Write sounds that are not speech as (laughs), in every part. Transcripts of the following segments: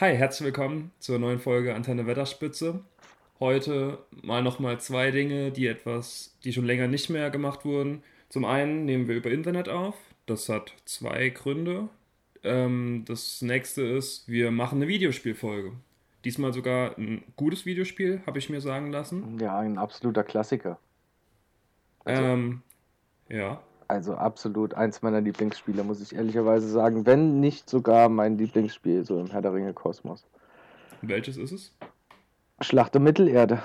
Hi, herzlich willkommen zur neuen Folge Antenne Wetterspitze. Heute mal nochmal zwei Dinge, die etwas, die schon länger nicht mehr gemacht wurden. Zum einen nehmen wir über Internet auf. Das hat zwei Gründe. Ähm, das nächste ist, wir machen eine Videospielfolge. Diesmal sogar ein gutes Videospiel, habe ich mir sagen lassen. Ja, ein absoluter Klassiker. Also, ähm, ja. Also absolut eins meiner Lieblingsspiele, muss ich ehrlicherweise sagen. Wenn nicht sogar mein Lieblingsspiel, so im Herr der Ringe Kosmos. Welches ist es? Schlacht um Mittelerde.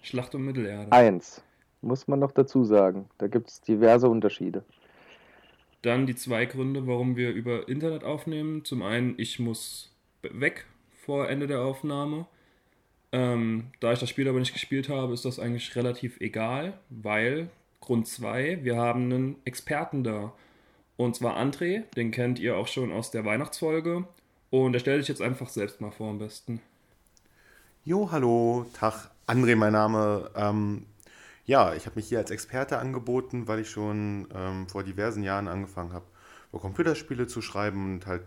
Schlacht um Mittelerde. Eins. Muss man noch dazu sagen. Da gibt es diverse Unterschiede. Dann die zwei Gründe, warum wir über Internet aufnehmen. Zum einen, ich muss weg vor Ende der Aufnahme. Ähm, da ich das Spiel aber nicht gespielt habe, ist das eigentlich relativ egal, weil Grund 2, wir haben einen Experten da. Und zwar André, den kennt ihr auch schon aus der Weihnachtsfolge. Und er stellt sich jetzt einfach selbst mal vor am besten. Jo, hallo, Tag, André mein Name. Ähm, ja, ich habe mich hier als Experte angeboten, weil ich schon ähm, vor diversen Jahren angefangen habe, über Computerspiele zu schreiben und halt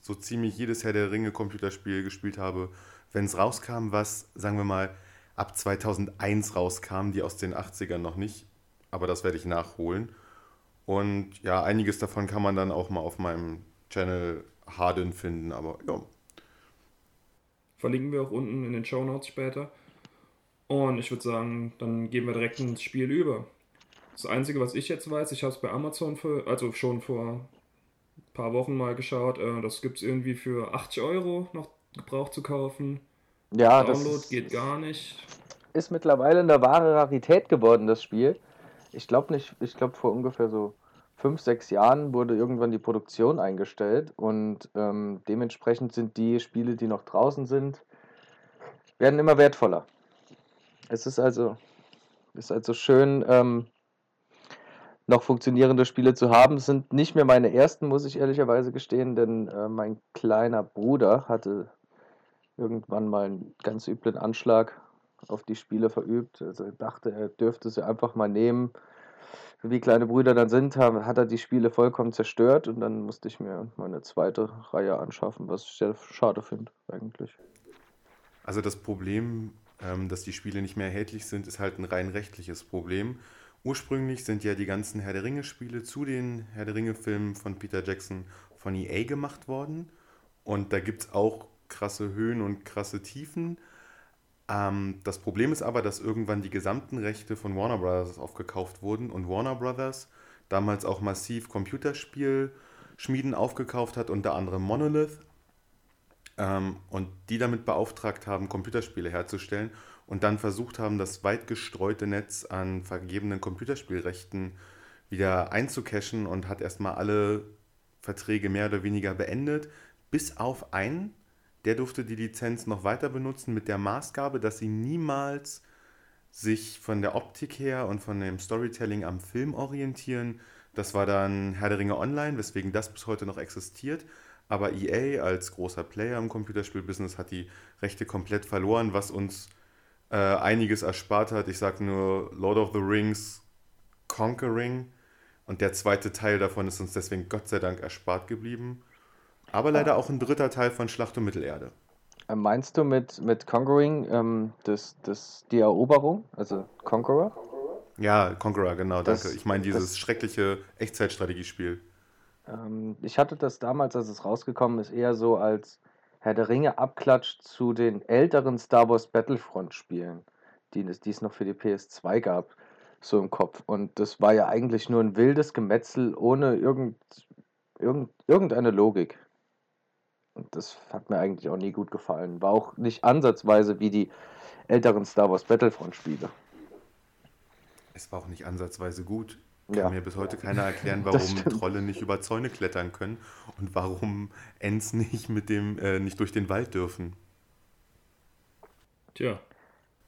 so ziemlich jedes Herr der Ringe Computerspiel gespielt habe, wenn es rauskam, was, sagen wir mal, ab 2001 rauskam, die aus den 80ern noch nicht aber das werde ich nachholen. Und ja, einiges davon kann man dann auch mal auf meinem Channel Harden finden, aber ja. Verlinken wir auch unten in den Show Notes später. Und ich würde sagen, dann gehen wir direkt ins Spiel über. Das Einzige, was ich jetzt weiß, ich habe es bei Amazon für, also schon vor ein paar Wochen mal geschaut, äh, das gibt es irgendwie für 80 Euro noch gebraucht zu kaufen. Ja, Download das geht gar nicht. ist mittlerweile eine wahre Rarität geworden, das Spiel. Ich glaube nicht, ich glaube vor ungefähr so fünf, sechs Jahren wurde irgendwann die Produktion eingestellt und ähm, dementsprechend sind die Spiele, die noch draußen sind, werden immer wertvoller. Es ist also, ist also schön, ähm, noch funktionierende Spiele zu haben. Es sind nicht mehr meine ersten, muss ich ehrlicherweise gestehen, denn äh, mein kleiner Bruder hatte irgendwann mal einen ganz üblen Anschlag auf die Spiele verübt. Also er dachte, er dürfte sie einfach mal nehmen. Wie kleine Brüder dann sind, hat er die Spiele vollkommen zerstört und dann musste ich mir meine zweite Reihe anschaffen, was ich sehr schade finde eigentlich. Also das Problem, ähm, dass die Spiele nicht mehr erhältlich sind, ist halt ein rein rechtliches Problem. Ursprünglich sind ja die ganzen Herr der Ringe-Spiele zu den Herr der Ringe-Filmen von Peter Jackson von EA gemacht worden. Und da gibt es auch krasse Höhen und krasse Tiefen. Ähm, das Problem ist aber, dass irgendwann die gesamten Rechte von Warner Brothers aufgekauft wurden und Warner Brothers damals auch massiv Computerspielschmieden aufgekauft hat, unter anderem Monolith, ähm, und die damit beauftragt haben, Computerspiele herzustellen und dann versucht haben, das weit gestreute Netz an vergebenen Computerspielrechten wieder einzucachen und hat erstmal alle Verträge mehr oder weniger beendet, bis auf einen, der durfte die Lizenz noch weiter benutzen mit der Maßgabe, dass sie niemals sich von der Optik her und von dem Storytelling am Film orientieren. Das war dann Herr der Ringe Online, weswegen das bis heute noch existiert. Aber EA als großer Player im Computerspielbusiness hat die Rechte komplett verloren, was uns äh, einiges erspart hat. Ich sage nur Lord of the Rings Conquering und der zweite Teil davon ist uns deswegen Gott sei Dank erspart geblieben. Aber leider auch ein dritter Teil von Schlacht um Mittelerde. Äh, Meinst du mit, mit Conquering ähm, das, das, die Eroberung, also Conqueror? Ja, Conqueror, genau, Das, danke. Ich meine dieses das, schreckliche Echtzeitstrategiespiel. ähm, ich hatte das damals, als es rausgekommen ist, eher so als Herr der Ringe Abklatsch zu den älteren Star Wars Battlefront-Spielen, die es, die es noch für die PS2 gab, so im Kopf. Und das war ja eigentlich nur ein wildes Gemetzel ohne irgend, irgend, irgendeine Logik. Und das hat mir eigentlich auch nie gut gefallen. War auch nicht ansatzweise wie die älteren Star Wars Battlefront-Spiele. Es war auch nicht ansatzweise gut. Kann Ja, mir bis heute keiner (laughs) erklären, warum. Trolle nicht über Zäune klettern können und warum Ents nicht mit dem, äh, nicht durch den Wald dürfen. Tja,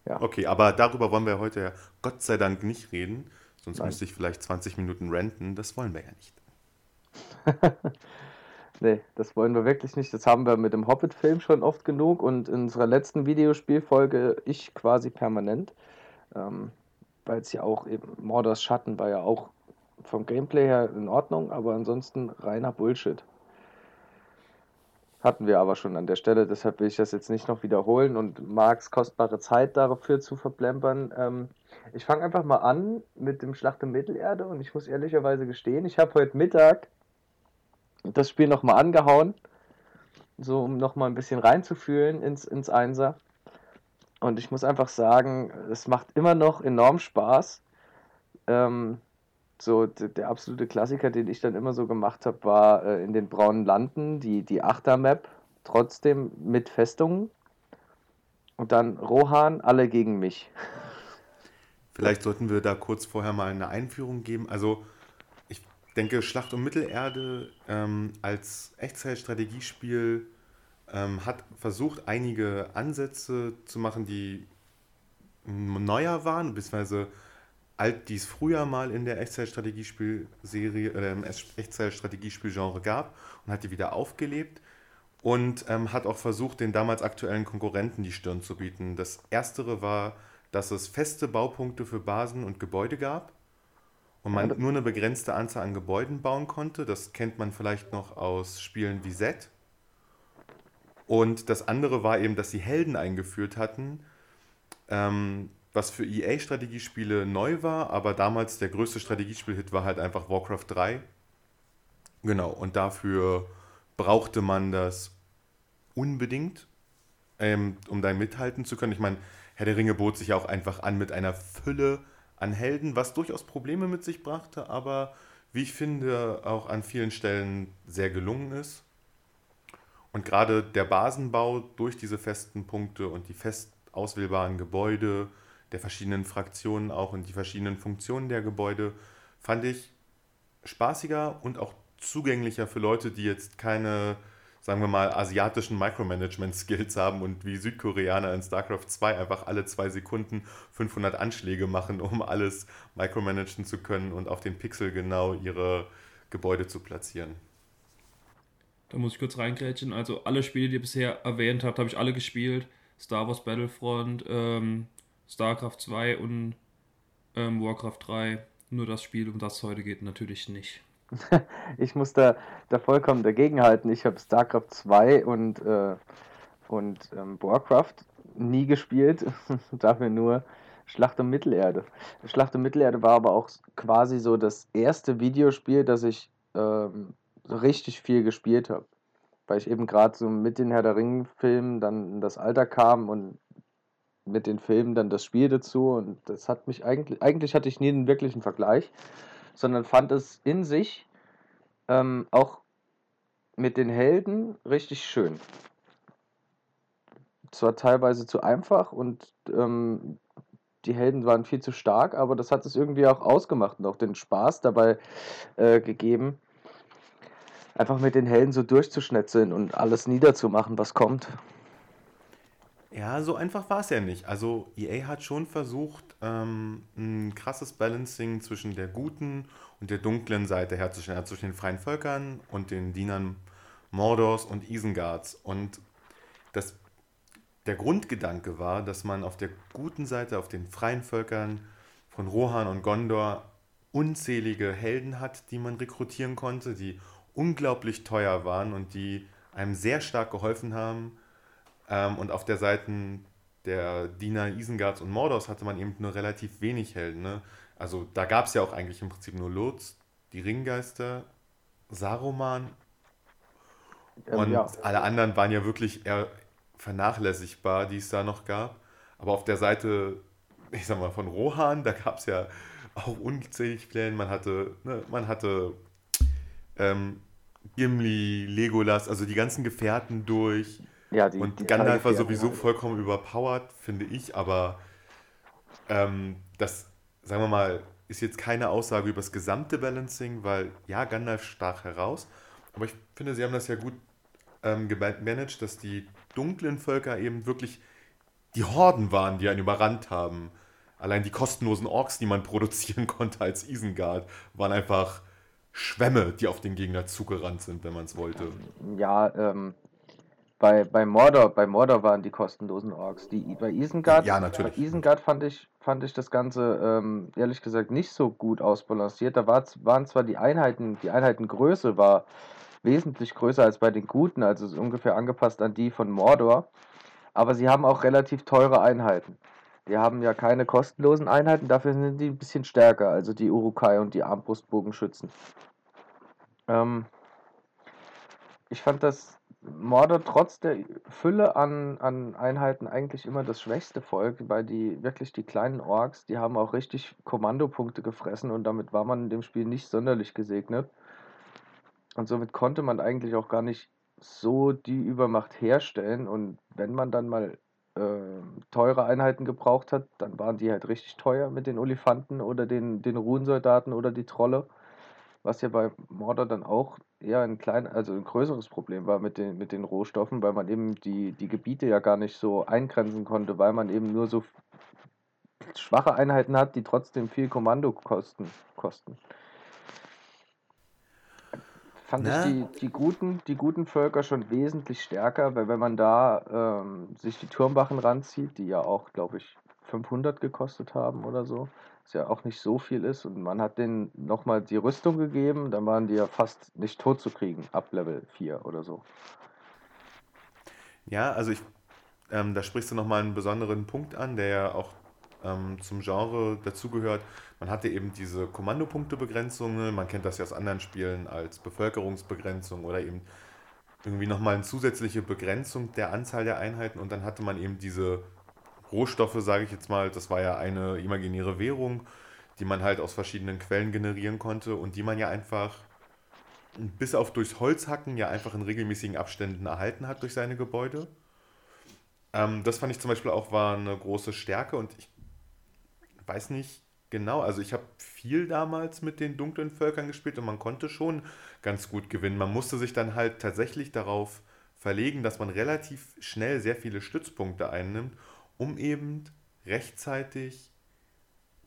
Ja, Okay, aber darüber wollen wir heute ja Gott sei Dank nicht reden. Sonst nein. müsste ich vielleicht 20 Minuten ranten. Das wollen wir ja nicht. (laughs) Nee, das wollen wir wirklich nicht. Das haben wir mit dem Hobbit-Film schon oft genug und in unserer letzten Videospielfolge ich quasi permanent. Ähm, weil es ja auch eben, Mordors Schatten war ja auch vom Gameplay her in Ordnung, aber ansonsten reiner Bullshit. Hatten wir aber schon an der Stelle, deshalb will ich das jetzt nicht noch wiederholen und Marks kostbare Zeit dafür zu verplempern. Ähm, ich fange einfach mal an mit dem Schlacht um Mittelerde und ich muss ehrlicherweise gestehen, ich habe heute Mittag das Spiel nochmal angehauen, so um nochmal ein bisschen reinzufühlen ins, ins Einser. Und ich muss einfach sagen, es macht immer noch enorm Spaß. Ähm, so der absolute Klassiker, den ich dann immer so gemacht habe, war äh, in den braunen Landen die, die Achter-Map, trotzdem mit Festungen. Und dann Rohan, alle gegen mich. Vielleicht sollten wir da kurz vorher mal eine Einführung geben. Also denke, Schlacht um Mittelerde ähm, als Echtzeitstrategiespiel ähm, hat versucht, einige Ansätze zu machen, die neuer waren, beziehungsweise alt, die es früher mal in der Echtzeitstrategiespielserie oder im Echtzeitstrategiespielgenre gab und hat die wieder aufgelebt und ähm, hat auch versucht, den damals aktuellen Konkurrenten die Stirn zu bieten. Das erstere war, dass es feste Baupunkte für Basen und Gebäude gab und man nur eine begrenzte Anzahl an Gebäuden bauen konnte. Das kennt man vielleicht noch aus Spielen wie Z. Und das andere war eben, dass sie Helden eingeführt hatten, ähm, was für EA-Strategiespiele neu war, aber damals der größte Strategiespiel-Hit war halt einfach Warcraft 3. Genau, und dafür brauchte man das unbedingt, ähm, um da mithalten zu können. Ich meine, Herr der Ringe bot sich auch einfach an mit einer Fülle an Helden, was durchaus Probleme mit sich brachte, aber wie ich finde, auch an vielen Stellen sehr gelungen ist. Und gerade der Basenbau durch diese festen Punkte und die fest auswählbaren Gebäude, der verschiedenen Fraktionen auch und die verschiedenen Funktionen der Gebäude fand ich spaßiger und auch zugänglicher für Leute, die jetzt keine, sagen wir mal, asiatischen Micromanagement-Skills haben und wie Südkoreaner in StarCraft 2 einfach alle zwei Sekunden 500 Anschläge machen, um alles micromanagen zu können und auf den Pixel genau ihre Gebäude zu platzieren. Da muss ich kurz reingrätschen. Also alle Spiele, die ihr bisher erwähnt habt, habe ich alle gespielt. Star Wars Battlefront, ähm, StarCraft 2 und ähm, Warcraft 3. Nur das Spiel, um das es heute geht, natürlich nicht. (laughs) ich muss da, da vollkommen dagegenhalten. Ich habe StarCraft 2 und, äh, und ähm, Warcraft nie gespielt, (laughs) dafür nur Schlacht um Mittelerde. Schlacht um Mittelerde war aber auch quasi so das erste Videospiel, das ich ähm, so richtig viel gespielt habe. Weil ich eben gerade so mit den Herr der Ringen-Filmen dann in das Alter kam und mit den Filmen dann das Spiel dazu und das hat mich eigentlich, eigentlich hatte ich nie einen wirklichen Vergleich, sondern fand es in sich ähm, auch mit den Helden richtig schön. Zwar teilweise zu einfach und ähm, die Helden waren viel zu stark, aber das hat es irgendwie auch ausgemacht und auch den Spaß dabei äh, gegeben, einfach mit den Helden so durchzuschnetzeln und alles niederzumachen, was kommt. Ja, so einfach war es ja nicht. Also EA hat schon versucht, ähm, ein krasses Balancing zwischen der guten und der dunklen Seite herzustellen, also zwischen den freien Völkern und den Dienern Mordors und Isengards. Und das, der Grundgedanke war, dass man auf der guten Seite, auf den freien Völkern von Rohan und Gondor unzählige Helden hat, die man rekrutieren konnte, die unglaublich teuer waren und die einem sehr stark geholfen haben, ähm, und auf der Seite der Diener Isengards und Mordors hatte man eben nur relativ wenig Helden. Ne? Also da gab es ja auch eigentlich im Prinzip nur Lotz, die Ringgeister, Saruman ähm, und ja. alle anderen waren ja wirklich eher vernachlässigbar, die es da noch gab. Aber auf der Seite, ich sag mal, von Rohan, da gab es ja auch unzählig Pläne. Man hatte, ne, man hatte ähm, Gimli, Legolas, also die ganzen Gefährten durch. Ja, die, und die Gandalf war sowieso vollkommen überpowered, finde ich, aber ähm, das, sagen wir mal, ist jetzt keine Aussage über das gesamte Balancing, weil ja, Gandalf stach heraus, aber ich finde, sie haben das ja gut ähm, gemanagt, dass die dunklen Völker eben wirklich die Horden waren, die einen überrannt haben. Allein die kostenlosen Orks, die man (laughs) produzieren konnte als Isengard, waren einfach Schwämme, die auf den Gegner zugerannt sind, wenn man es wollte. Ja, ähm, bei, bei, Mordor, bei Mordor waren die kostenlosen Orks. Die, bei Isengard, ja, natürlich. Bei Isengard fand ich, fand ich das Ganze ähm, ehrlich gesagt nicht so gut ausbalanciert. Da war, waren zwar die Einheiten, die Einheitengröße war wesentlich größer als bei den Guten, also ungefähr angepasst an die von Mordor. Aber sie haben auch relativ teure Einheiten. Die haben ja keine kostenlosen Einheiten, dafür sind die ein bisschen stärker, also die Urukai und die Armbrustbogenschützen. Ähm, ich fand das Mordor trotz der Fülle an, an Einheiten eigentlich immer das schwächste Volk, weil die wirklich die kleinen Orks, die haben auch richtig Kommandopunkte gefressen und damit war man in dem Spiel nicht sonderlich gesegnet. Und somit konnte man eigentlich auch gar nicht so die Übermacht herstellen. Und wenn man dann mal äh, teure Einheiten gebraucht hat, dann waren die halt richtig teuer mit den Olifanten oder den, den Runensoldaten oder die Trolle. Was ja bei Mordor dann auch eher ein klein, also ein größeres Problem war mit den, mit den Rohstoffen, weil man eben die, die Gebiete ja gar nicht so eingrenzen konnte, weil man eben nur so schwache Einheiten hat, die trotzdem viel Kommando kosten. kosten fand Na? ich die, die, guten, die guten Völker schon wesentlich stärker, weil wenn man da ähm, sich die Turmwachen ranzieht, die ja auch, glaube ich, 500 gekostet haben oder so, was ja auch nicht so viel ist, und man hat denen nochmal die Rüstung gegeben, dann waren die ja fast nicht tot zu kriegen, ab Level 4 oder so. Ja, also ich, ähm, da sprichst du nochmal einen besonderen Punkt an, der ja auch ähm, zum Genre dazugehört. Man hatte eben diese Kommandopunktebegrenzungen, man kennt das ja aus anderen Spielen als Bevölkerungsbegrenzung oder eben irgendwie nochmal eine zusätzliche Begrenzung der Anzahl der Einheiten und dann hatte man eben diese Rohstoffe, sage ich jetzt mal, das war ja eine imaginäre Währung, die man halt aus verschiedenen Quellen generieren konnte und die man ja einfach bis auf durchs Holzhacken ja einfach in regelmäßigen Abständen erhalten hat durch seine Gebäude. Ähm, das fand ich zum Beispiel auch war eine große Stärke und ich weiß nicht genau, also ich habe viel damals mit den dunklen Völkern gespielt und man konnte schon ganz gut gewinnen. Man musste sich dann halt tatsächlich darauf verlegen, dass man relativ schnell sehr viele Stützpunkte einnimmt, um eben rechtzeitig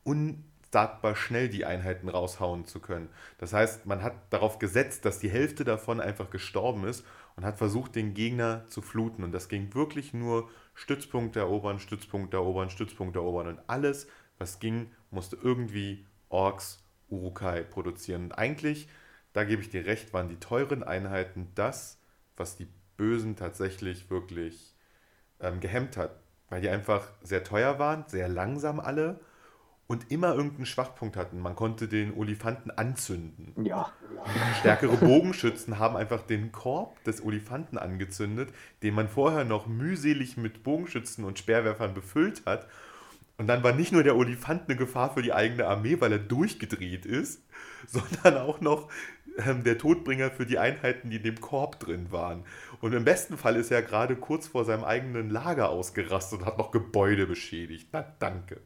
unsagbar schnell die Einheiten raushauen zu können. Das heißt, man hat darauf gesetzt, dass die Hälfte davon einfach gestorben ist und hat versucht, den Gegner zu fluten. Und das ging wirklich nur Stützpunkte erobern, Stützpunkte erobern, Stützpunkte erobern. Und alles was ging, musste irgendwie Orks, Urukai produzieren. Und eigentlich, da gebe ich dir recht, waren die teuren Einheiten das, was die Bösen tatsächlich wirklich ähm, gehemmt hat. Weil die einfach sehr teuer waren, sehr langsam alle und immer irgendeinen Schwachpunkt hatten. Man konnte den Olifanten anzünden. Ja. Stärkere Bogenschützen haben einfach den Korb des Olifanten angezündet, den man vorher noch mühselig mit Bogenschützen und Speerwerfern befüllt hat und dann war nicht nur der Olifant eine Gefahr für die eigene Armee, weil er durchgedreht ist, (laughs) sondern auch noch ähm, der Todbringer für die Einheiten, die in dem Korb drin waren. Und im besten Fall ist er gerade kurz vor seinem eigenen Lager ausgerastet und hat noch Gebäude beschädigt. Na, danke.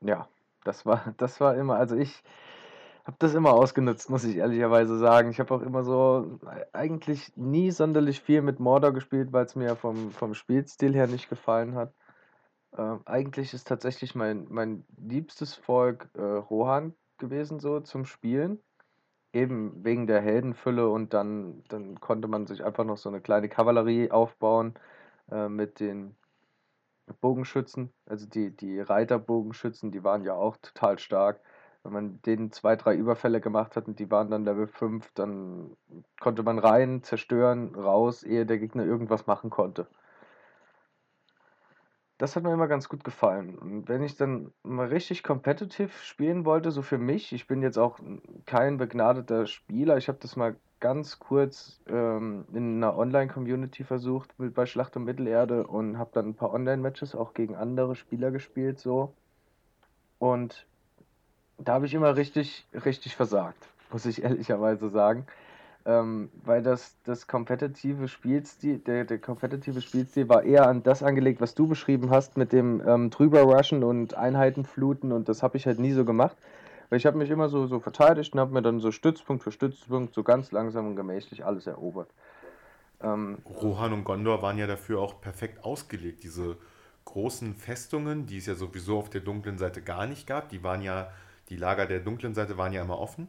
Ja, das war, das war immer, also ich habe das immer ausgenutzt, muss ich ehrlicherweise sagen. Ich habe auch immer so eigentlich nie sonderlich viel mit Mordor gespielt, weil es mir vom, vom Spielstil her nicht gefallen hat. Ähm, eigentlich ist tatsächlich mein mein liebstes Volk, äh, Rohan gewesen so zum Spielen. Eben wegen der Heldenfülle und dann dann konnte man sich einfach noch so eine kleine Kavallerie aufbauen, äh, mit den Bogenschützen. Also die die Reiterbogenschützen, die waren ja auch total stark. Wenn man denen zwei, drei Überfälle gemacht hat und die waren dann Level 5, dann konnte man rein, zerstören, raus, ehe der Gegner irgendwas machen konnte. Das hat mir immer ganz gut gefallen. Und wenn ich dann mal richtig competitive spielen wollte, so für mich, ich bin jetzt auch kein begnadeter Spieler, ich habe das mal ganz kurz ähm, in einer Online-Community versucht mit, bei Schlacht um Mittelerde und habe dann ein paar Online-Matches auch gegen andere Spieler gespielt so. Und da habe ich immer richtig, richtig versagt, muss ich (laughs) ehrlicherweise sagen ähm, weil das, das kompetitive Spielstil, der, der kompetitive Spielstil war eher an das angelegt, was du beschrieben hast, mit dem ähm, drüber rushen und Einheiten fluten und das habe ich halt nie so gemacht. Weil ich habe mich immer so, so verteidigt und habe mir dann so Stützpunkt für Stützpunkt so ganz langsam und gemächlich alles erobert. Ähm, Rohan und Gondor waren ja dafür auch perfekt ausgelegt. Diese großen Festungen, die es ja sowieso auf der dunklen Seite gar nicht gab, die waren ja, die Lager der dunklen Seite waren ja immer offen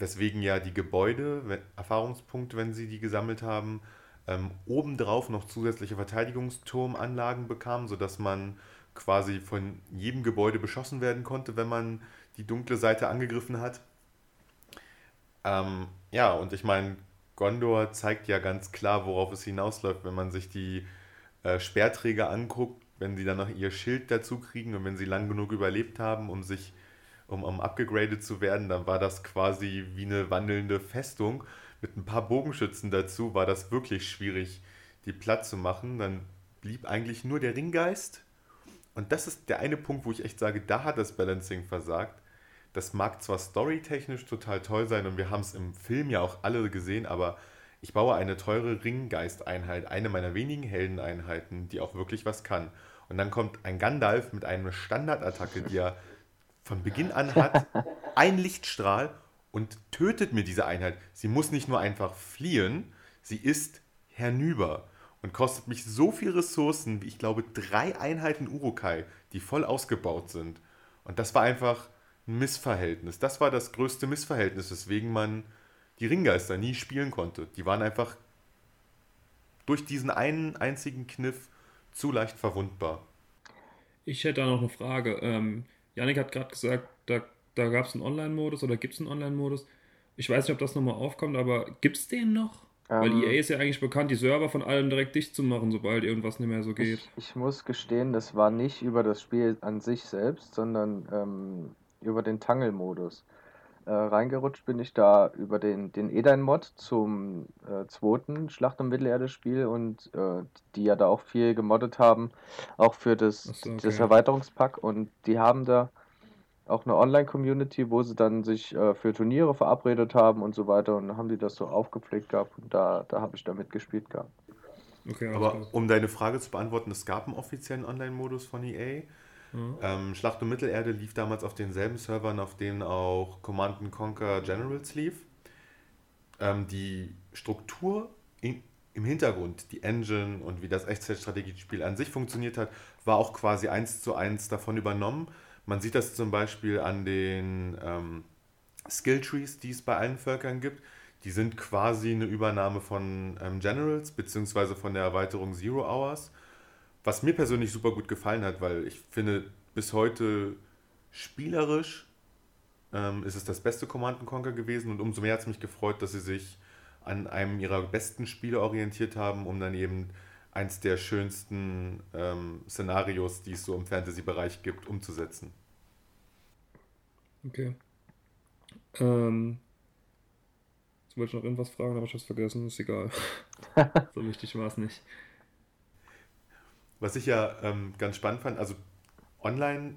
weswegen ja die Gebäude, Erfahrungspunkte, wenn sie die gesammelt haben, ähm, obendrauf noch zusätzliche Verteidigungsturmanlagen bekamen, sodass man quasi von jedem Gebäude beschossen werden konnte, wenn man die dunkle Seite angegriffen hat. Ähm, ja, und ich meine, Gondor zeigt ja ganz klar, worauf es hinausläuft, wenn man sich die äh, Speerträger anguckt, wenn sie dann noch ihr Schild dazu kriegen und wenn sie lang genug überlebt haben, um sich um, um abgegradet zu werden, dann war das quasi wie eine wandelnde Festung. Mit ein paar Bogenschützen dazu war das wirklich schwierig, die platt zu machen. Dann blieb eigentlich nur der Ringgeist. Und das ist der eine Punkt, wo ich echt sage, da hat das Balancing versagt. Das mag zwar storytechnisch total toll sein und wir haben es im Film ja auch alle gesehen, aber ich baue eine teure Ringgeisteinheit, eine meiner wenigen Heldeneinheiten, die auch wirklich was kann. Und dann kommt ein Gandalf mit einer Standardattacke, die er von Beginn an hat, (laughs) ein Lichtstrahl und tötet mir diese Einheit. Sie muss nicht nur einfach fliehen, sie ist hernüber und kostet mich so viel Ressourcen, wie ich glaube drei Einheiten Urukai, die voll ausgebaut sind. Und das war einfach ein Missverhältnis. Das war das größte Missverhältnis, weswegen man die Ringgeister nie spielen konnte. Die waren einfach durch diesen einen einzigen Kniff zu leicht verwundbar. Ich hätte da noch eine Frage. Ähm, Janik hat gerade gesagt, da, da gab es einen Online-Modus oder gibt es einen Online-Modus. Ich weiß nicht, ob das nochmal aufkommt, aber gibt es den noch? Ähm, Weil EA ist ja eigentlich bekannt, die Server von allen direkt dicht zu machen, sobald irgendwas nicht mehr so geht. Ich, ich muss gestehen, das war nicht über das Spiel an sich selbst, sondern ähm, über den Tangle-Modus. Äh, reingerutscht bin ich da über den, den Edain-Mod zum äh, zweiten Schlacht um Mittelerde-Spiel und äh, die ja da auch viel gemoddet haben, auch für das, so, okay. das Erweiterungspack. Und die haben da auch eine Online-Community, wo sie dann sich äh, für Turniere verabredet haben und so weiter. Und dann haben die das so aufgepflegt gehabt und da, da habe ich da mitgespielt gehabt. Okay, Aber um deine Frage zu beantworten, es gab einen offiziellen Online-Modus von EA. Mhm. Ähm, Schlacht um Mittelerde lief damals auf denselben Servern, auf denen auch Command Conquer Generals lief. Ähm, die Struktur in, im Hintergrund, die Engine und wie das Echtzeitstrategiespiel an sich funktioniert hat, war auch quasi eins zu eins davon übernommen. Man sieht das zum Beispiel an den ähm, Skilltrees, die es bei allen Völkern gibt. Die sind quasi eine Übernahme von ähm, Generals beziehungsweise von der Erweiterung Zero Hours was mir persönlich super gut gefallen hat, weil ich finde, bis heute spielerisch ähm, ist es das beste Command Conquer gewesen und umso mehr hat es mich gefreut, dass sie sich an einem ihrer besten Spiele orientiert haben, um dann eben eins der schönsten ähm, Szenarios, die es so im Fantasy-Bereich gibt, umzusetzen. Okay. Ähm, jetzt wollte ich noch irgendwas fragen, aber ich habe es vergessen, ist egal. (laughs) so wichtig war es nicht. Was ich ja ähm, ganz spannend fand, also online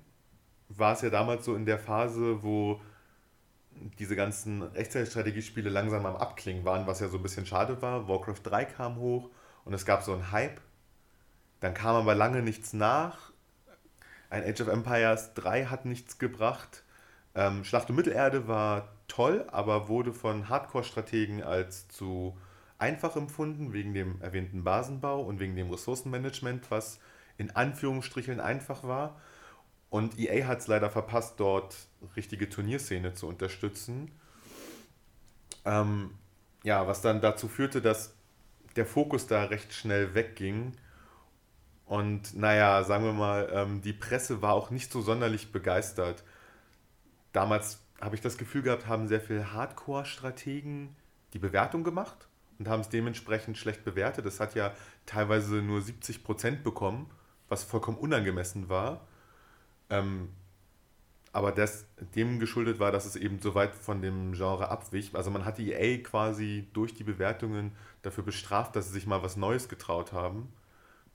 war es ja damals so in der Phase, wo diese ganzen Echtzeitstrategiespiele langsam am Abklingen waren, was ja so ein bisschen schade war. Warcraft 3 kam hoch und es gab so einen Hype. Dann kam aber lange nichts nach. Ein Age of Empires 3 hat nichts gebracht. Ähm, Schlacht um Mittelerde war toll, aber wurde von Hardcore-Strategen als zu einfach empfunden, wegen dem erwähnten Basenbau und wegen dem Ressourcenmanagement, was in Anführungsstrichen einfach war. Und EA hat es leider verpasst, dort richtige Turnierszene zu unterstützen. Ähm, ja, was dann dazu führte, dass der Fokus da recht schnell wegging. Und naja, sagen wir mal, ähm, die Presse war auch nicht so sonderlich begeistert. Damals habe ich das Gefühl gehabt, haben sehr viele Hardcore-Strategen die Bewertung gemacht und haben es dementsprechend schlecht bewertet. Es hat ja teilweise nur 70 Prozent bekommen, was vollkommen unangemessen war. Ähm, aber das dem geschuldet war, dass es eben so weit von dem Genre abwich. Also man hat die EA quasi durch die Bewertungen dafür bestraft, dass sie sich mal was Neues getraut haben.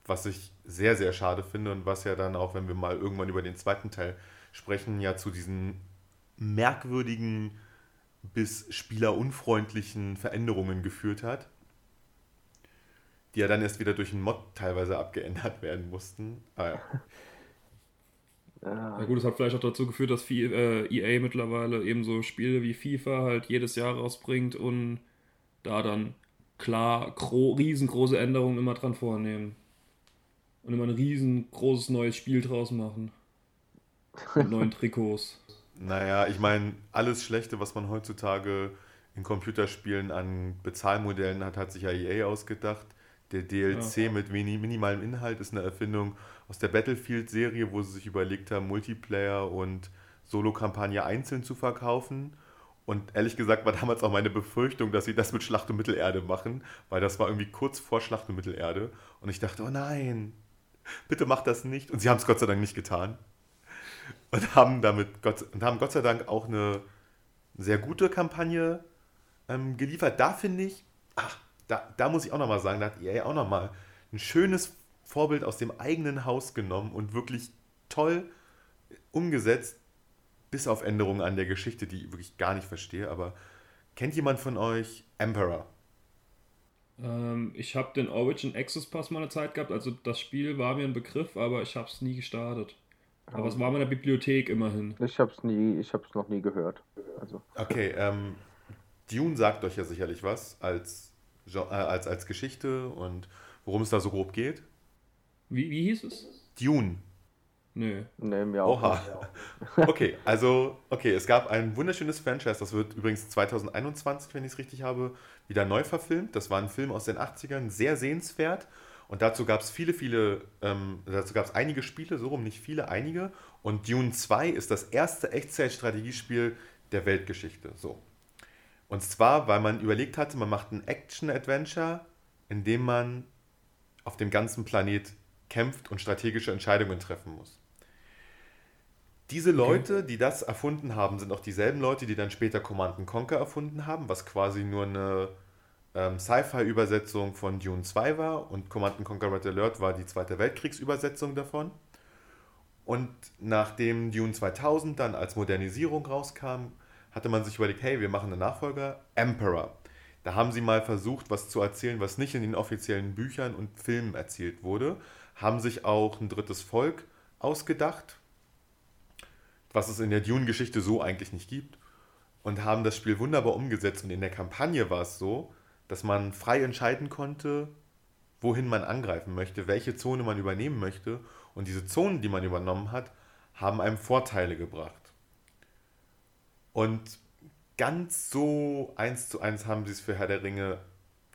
Was ich sehr, sehr schade finde und was ja dann auch, wenn wir mal irgendwann über den zweiten Teil sprechen, ja zu diesen merkwürdigen bis spielerunfreundlichen Veränderungen geführt hat, die ja dann erst wieder durch einen Mod teilweise abgeändert werden mussten. Ah, ja. (laughs) Ja gut, es hat vielleicht auch dazu geführt, dass äh, EA mittlerweile eben so Spiele wie FIFA halt jedes Jahr rausbringt und da dann klar riesengroße Änderungen immer dran vornehmen. Und immer ein riesengroßes neues Spiel draus machen. Mit neuen (laughs) Trikots. Naja, ich meine, alles Schlechte, was man heutzutage in Computerspielen an Bezahlmodellen hat, hat sich ja EA ausgedacht. Der DLC ja. mit minimalem Inhalt ist eine Erfindung aus der Battlefield-Serie, wo sie sich überlegt haben, Multiplayer und Solo-Kampagne einzeln zu verkaufen. Und ehrlich gesagt war damals auch meine Befürchtung, dass sie das mit Schlacht um Mittelerde machen, weil das war irgendwie kurz vor Schlacht um Mittelerde. Und ich dachte, oh nein, bitte mach das nicht. Und sie haben es Gott sei Dank nicht getan. Und haben damit Gott, und haben Gott sei Dank auch eine sehr gute Kampagne ähm, geliefert. Da finde ich, ach, da, da muss ich auch nochmal sagen, da hat EA auch nochmal ein schönes Vorbild aus dem eigenen Haus genommen und wirklich toll umgesetzt, bis auf Änderungen an der Geschichte, die ich wirklich gar nicht verstehe. Aber kennt jemand von euch Emperor? Ähm, ich habe den Origin Access Pass mal eine Zeit gehabt, also das Spiel war mir ein Begriff, aber ich habe es nie gestartet. Aber es war in der Bibliothek immerhin. Ich habe es nie, ich habe es noch nie gehört. Also. Okay, ähm, Dune sagt euch ja sicherlich was als, äh, als, als Geschichte und worum es da so grob geht. Wie, wie hieß es? Dune. Nö. Nee, mir auch Oha. (laughs) (laughs) Okay, also, okay, es gab ein wunderschönes Franchise, das wird übrigens 2021, wenn ich es richtig habe, wieder neu verfilmt. Das war ein Film aus den 80ern, sehr sehenswert. Und dazu gab es viele, viele, ähm, dazu gab es einige Spiele, so rum, nicht viele, einige. Und Dune 2 ist das erste Echtzeit-Strategiespiel der Weltgeschichte. So. Und zwar, weil man überlegt hatte, man macht ein Action-Adventure, in dem man auf dem ganzen Planet kämpft und strategische Entscheidungen treffen muss. Diese Leute, die das erfunden haben, sind auch dieselben Leute, die dann später Command Conquer erfunden haben, was quasi nur eine ähm, Sci-Fi-Übersetzung von Dune 2 war und Command Conquer Red Alert war die Zweite Weltkriegsübersetzung davon. Und nachdem Dune 2000 dann als Modernisierung rauskam, hatte man sich überlegt, hey, wir machen einen Nachfolger, Emperor. Da haben sie mal versucht, was zu erzählen, was nicht in den offiziellen Büchern und Filmen erzählt wurde, haben sich auch ein drittes Volk ausgedacht, was es in der Dune-Geschichte so eigentlich nicht gibt, und haben das Spiel wunderbar umgesetzt. Und in der Kampagne war es so, dass man frei entscheiden konnte, wohin man angreifen möchte, welche Zone man übernehmen möchte. Und diese Zonen, die man übernommen hat, haben einem Vorteile gebracht. Und ganz so eins zu eins haben sie es für Herr der Ringe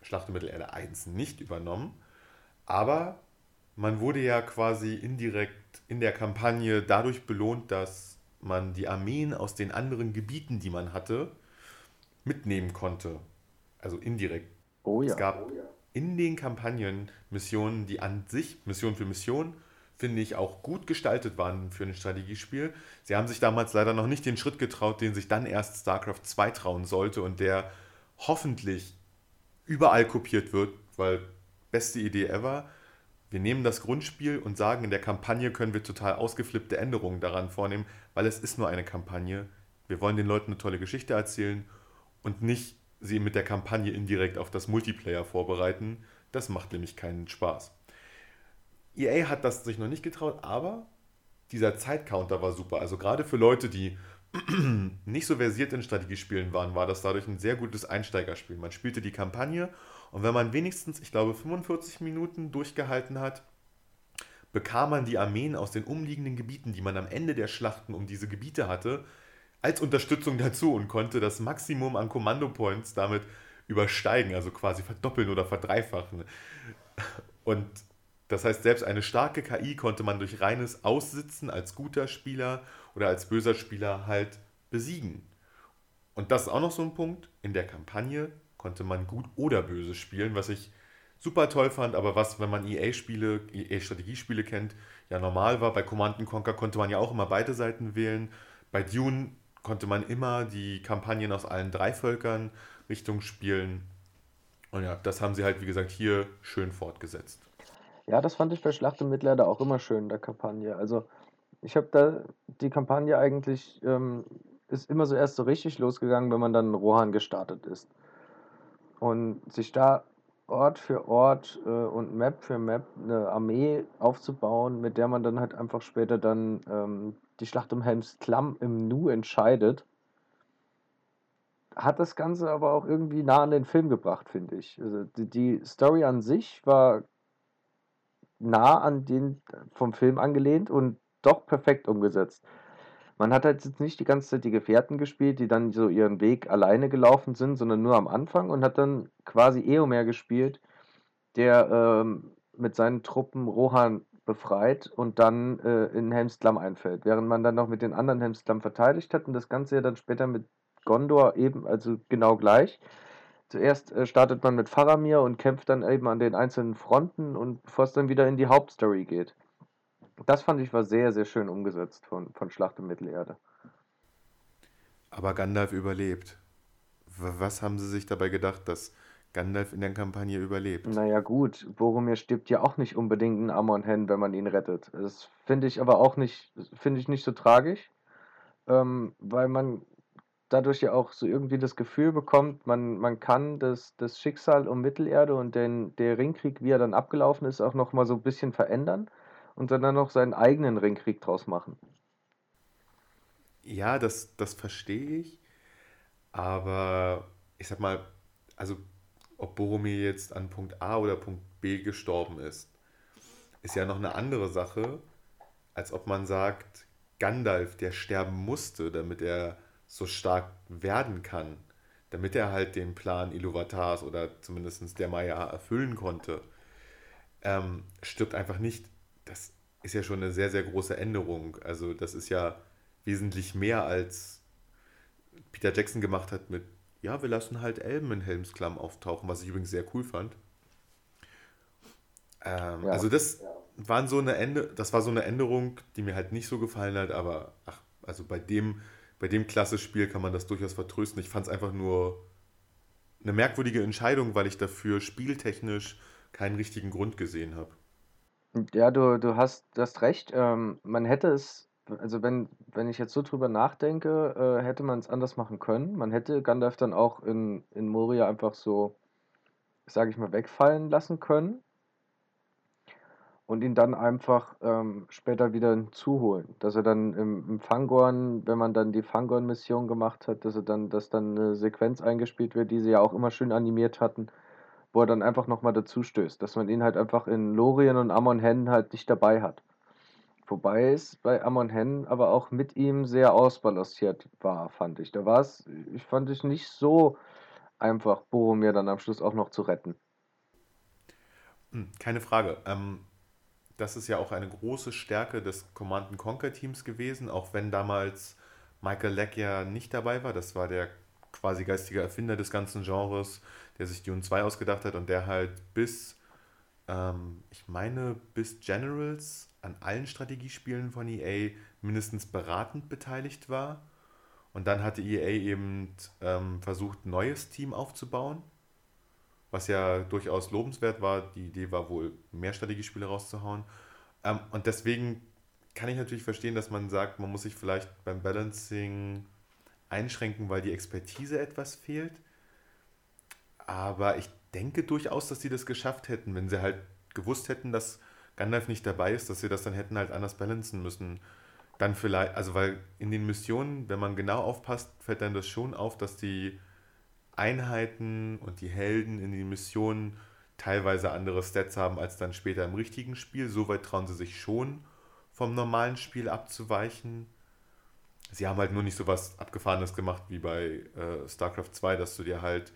Schlacht um Mittelerde 1 nicht übernommen. Aber man wurde ja quasi indirekt in der Kampagne dadurch belohnt, dass man die Armeen aus den anderen Gebieten, die man hatte, mitnehmen konnte. Also indirekt. Oh ja. Es gab in den Kampagnen Missionen, die an sich, Mission für Mission, finde ich, auch gut gestaltet waren für ein Strategiespiel. Sie haben sich damals leider noch nicht den Schritt getraut, den sich dann erst StarCraft 2 trauen sollte und der hoffentlich überall kopiert wird, weil beste Idee ever wir nehmen das Grundspiel und sagen, in der Kampagne können wir total ausgeflippte Änderungen daran vornehmen, weil es ist nur eine Kampagne. Wir wollen den Leuten eine tolle Geschichte erzählen und nicht sie mit der Kampagne indirekt auf das Multiplayer vorbereiten. Das macht nämlich keinen Spaß. EA hat das sich noch nicht getraut, aber dieser Zeitcounter war super. Also gerade für Leute, die (clears throat) nicht so versiert in Strategiespielen waren, war das dadurch ein sehr gutes Einsteigerspiel. Man spielte die Kampagne und wenn man wenigstens, ich glaube, 45 Minuten durchgehalten hat, bekam man die Armeen aus den umliegenden Gebieten, die man am Ende der Schlachten um diese Gebiete hatte, als Unterstützung dazu und konnte das Maximum an Kommandopoints damit übersteigen, also quasi verdoppeln oder verdreifachen. Und das heißt, selbst eine starke KI konnte man durch reines Aussitzen als guter Spieler oder als böser Spieler halt besiegen. Und das ist auch noch so ein Punkt. In der Kampagne konnte man gut oder böse spielen, was ich super toll fand, aber was, wenn man EA-Spiele, EA-Strategiespiele kennt, ja normal war. Bei Command Conquer konnte man ja auch immer beide Seiten wählen. Bei Dune konnte man immer die Kampagnen aus allen drei Völkern Richtung spielen. Und ja, das haben sie halt, wie gesagt, hier schön fortgesetzt. Ja, das fand ich bei Schlacht im Mittelalter auch immer schön, der Kampagne. Also, ich habe da die Kampagne eigentlich, ähm, ist immer so erst so richtig losgegangen, wenn man dann in Rohan gestartet ist und sich da Ort für Ort äh, und Map für Map eine Armee aufzubauen, mit der man dann halt einfach später dann ähm, die Schlacht um Helms Klamm im Nu entscheidet, hat das Ganze aber auch irgendwie nah an den Film gebracht, finde ich. Also die, die Story an sich war nah an den vom Film angelehnt und doch perfekt umgesetzt man hat halt jetzt nicht die ganze Zeit die Gefährten gespielt, die dann so ihren Weg alleine gelaufen sind, sondern nur am Anfang und hat dann quasi Eomer gespielt, der ähm, mit seinen Truppen Rohan befreit und dann äh, in Helmsklamm einfällt, während man dann noch mit den anderen Helmsklamm verteidigt hat und das Ganze ja dann später mit Gondor eben, also genau gleich. Zuerst äh, startet man mit Faramir und kämpft dann eben an den einzelnen Fronten und bevor es dann wieder in die Hauptstory geht. Das fand ich war sehr, sehr schön umgesetzt von, von Schlacht um Mittelerde. Aber Gandalf überlebt. Was haben sie sich dabei gedacht, dass Gandalf in der Kampagne überlebt? Naja, gut, Boromir stirbt ja auch nicht unbedingt in Amon Hen, wenn man ihn rettet. Das finde ich aber auch nicht, finde ich nicht so tragisch, ähm, weil man dadurch ja auch so irgendwie das Gefühl bekommt, man, man kann das, das Schicksal um Mittelerde und den, der Ringkrieg, wie er dann abgelaufen ist, auch nochmal so ein bisschen verändern und dann, dann noch seinen eigenen Ringkrieg draus machen. Ja, das, das verstehe ich. Aber ich sag mal, also ob Boromir jetzt an Punkt A oder Punkt B gestorben ist, ist ja noch eine andere Sache, als ob man sagt, Gandalf, der sterben musste, damit er so stark werden kann, damit er halt den Plan Iluvatars oder zumindest der Maya erfüllen konnte, ähm, stirbt einfach nicht. Das ist ja schon eine sehr, sehr große Änderung. Also das ist ja wesentlich mehr als Peter Jackson gemacht hat mit, ja, wir lassen halt Elben in Helmsklamm auftauchen, was ich übrigens sehr cool fand. Ähm, ja. Also das waren so eine Ende, das war so eine Änderung, die mir halt nicht so gefallen hat, aber ach, also bei dem, bei dem Klasse-Spiel kann man das durchaus vertrösten. Ich fand es einfach nur eine merkwürdige Entscheidung, weil ich dafür spieltechnisch keinen richtigen Grund gesehen habe. Ja, du, du hast, du hast recht. Ähm, man hätte es also wenn, wenn ich jetzt so drüber nachdenke, äh, hätte man es anders machen können. Man hätte Gandalf dann auch in, in Moria einfach so, sage ich mal, wegfallen lassen können und ihn dann einfach ähm, später wieder hinzuholen. Dass er dann im, im Fangorn, wenn man dann die Fangorn-Mission gemacht hat, dass er dann, dass dann eine Sequenz eingespielt wird, die sie ja auch immer schön animiert hatten, wo er dann einfach nochmal dazu stößt. Dass man ihn halt einfach in Lorien und Amon Hen halt nicht dabei hat. Wobei es bei Amon Hen aber auch mit ihm sehr ausbalanciert war, fand ich. Da war es, ich fand es nicht so einfach, Boromir dann am Schluss auch noch zu retten. Hm, keine Frage. Ähm, das ist ja auch eine große Stärke des Command Conquer Teams gewesen, auch wenn damals Michael Leck ja nicht dabei war. Das war der quasi geistige Erfinder des ganzen Genres, der sich Dune 2 ausgedacht hat und der halt bis, ähm, ich meine, bis Generals an allen Strategiespielen von EA mindestens beratend beteiligt war. Und dann hatte EA eben ähm, versucht, ein neues Team aufzubauen, was ja durchaus lobenswert war. Die Idee war wohl, mehr Strategiespiele rauszuhauen. Ähm, und deswegen kann ich natürlich verstehen, dass man sagt, man muss sich vielleicht beim Balancing einschränken, weil die Expertise etwas fehlt. Aber ich denke durchaus, dass sie das geschafft hätten, wenn sie halt gewusst hätten, dass Gandalf nicht dabei ist, dass sie das dann hätten halt anders balancen müssen. Dann vielleicht, also weil in den Missionen, wenn man genau aufpasst, fällt dann das schon auf, dass die Einheiten und die Helden in den Missionen teilweise andere Stats haben als dann später im richtigen Spiel. Soweit trauen sie sich schon vom normalen Spiel abzuweichen. Sie haben halt nur nicht so was Abgefahrenes gemacht wie bei äh, StarCraft 2, dass du dir halt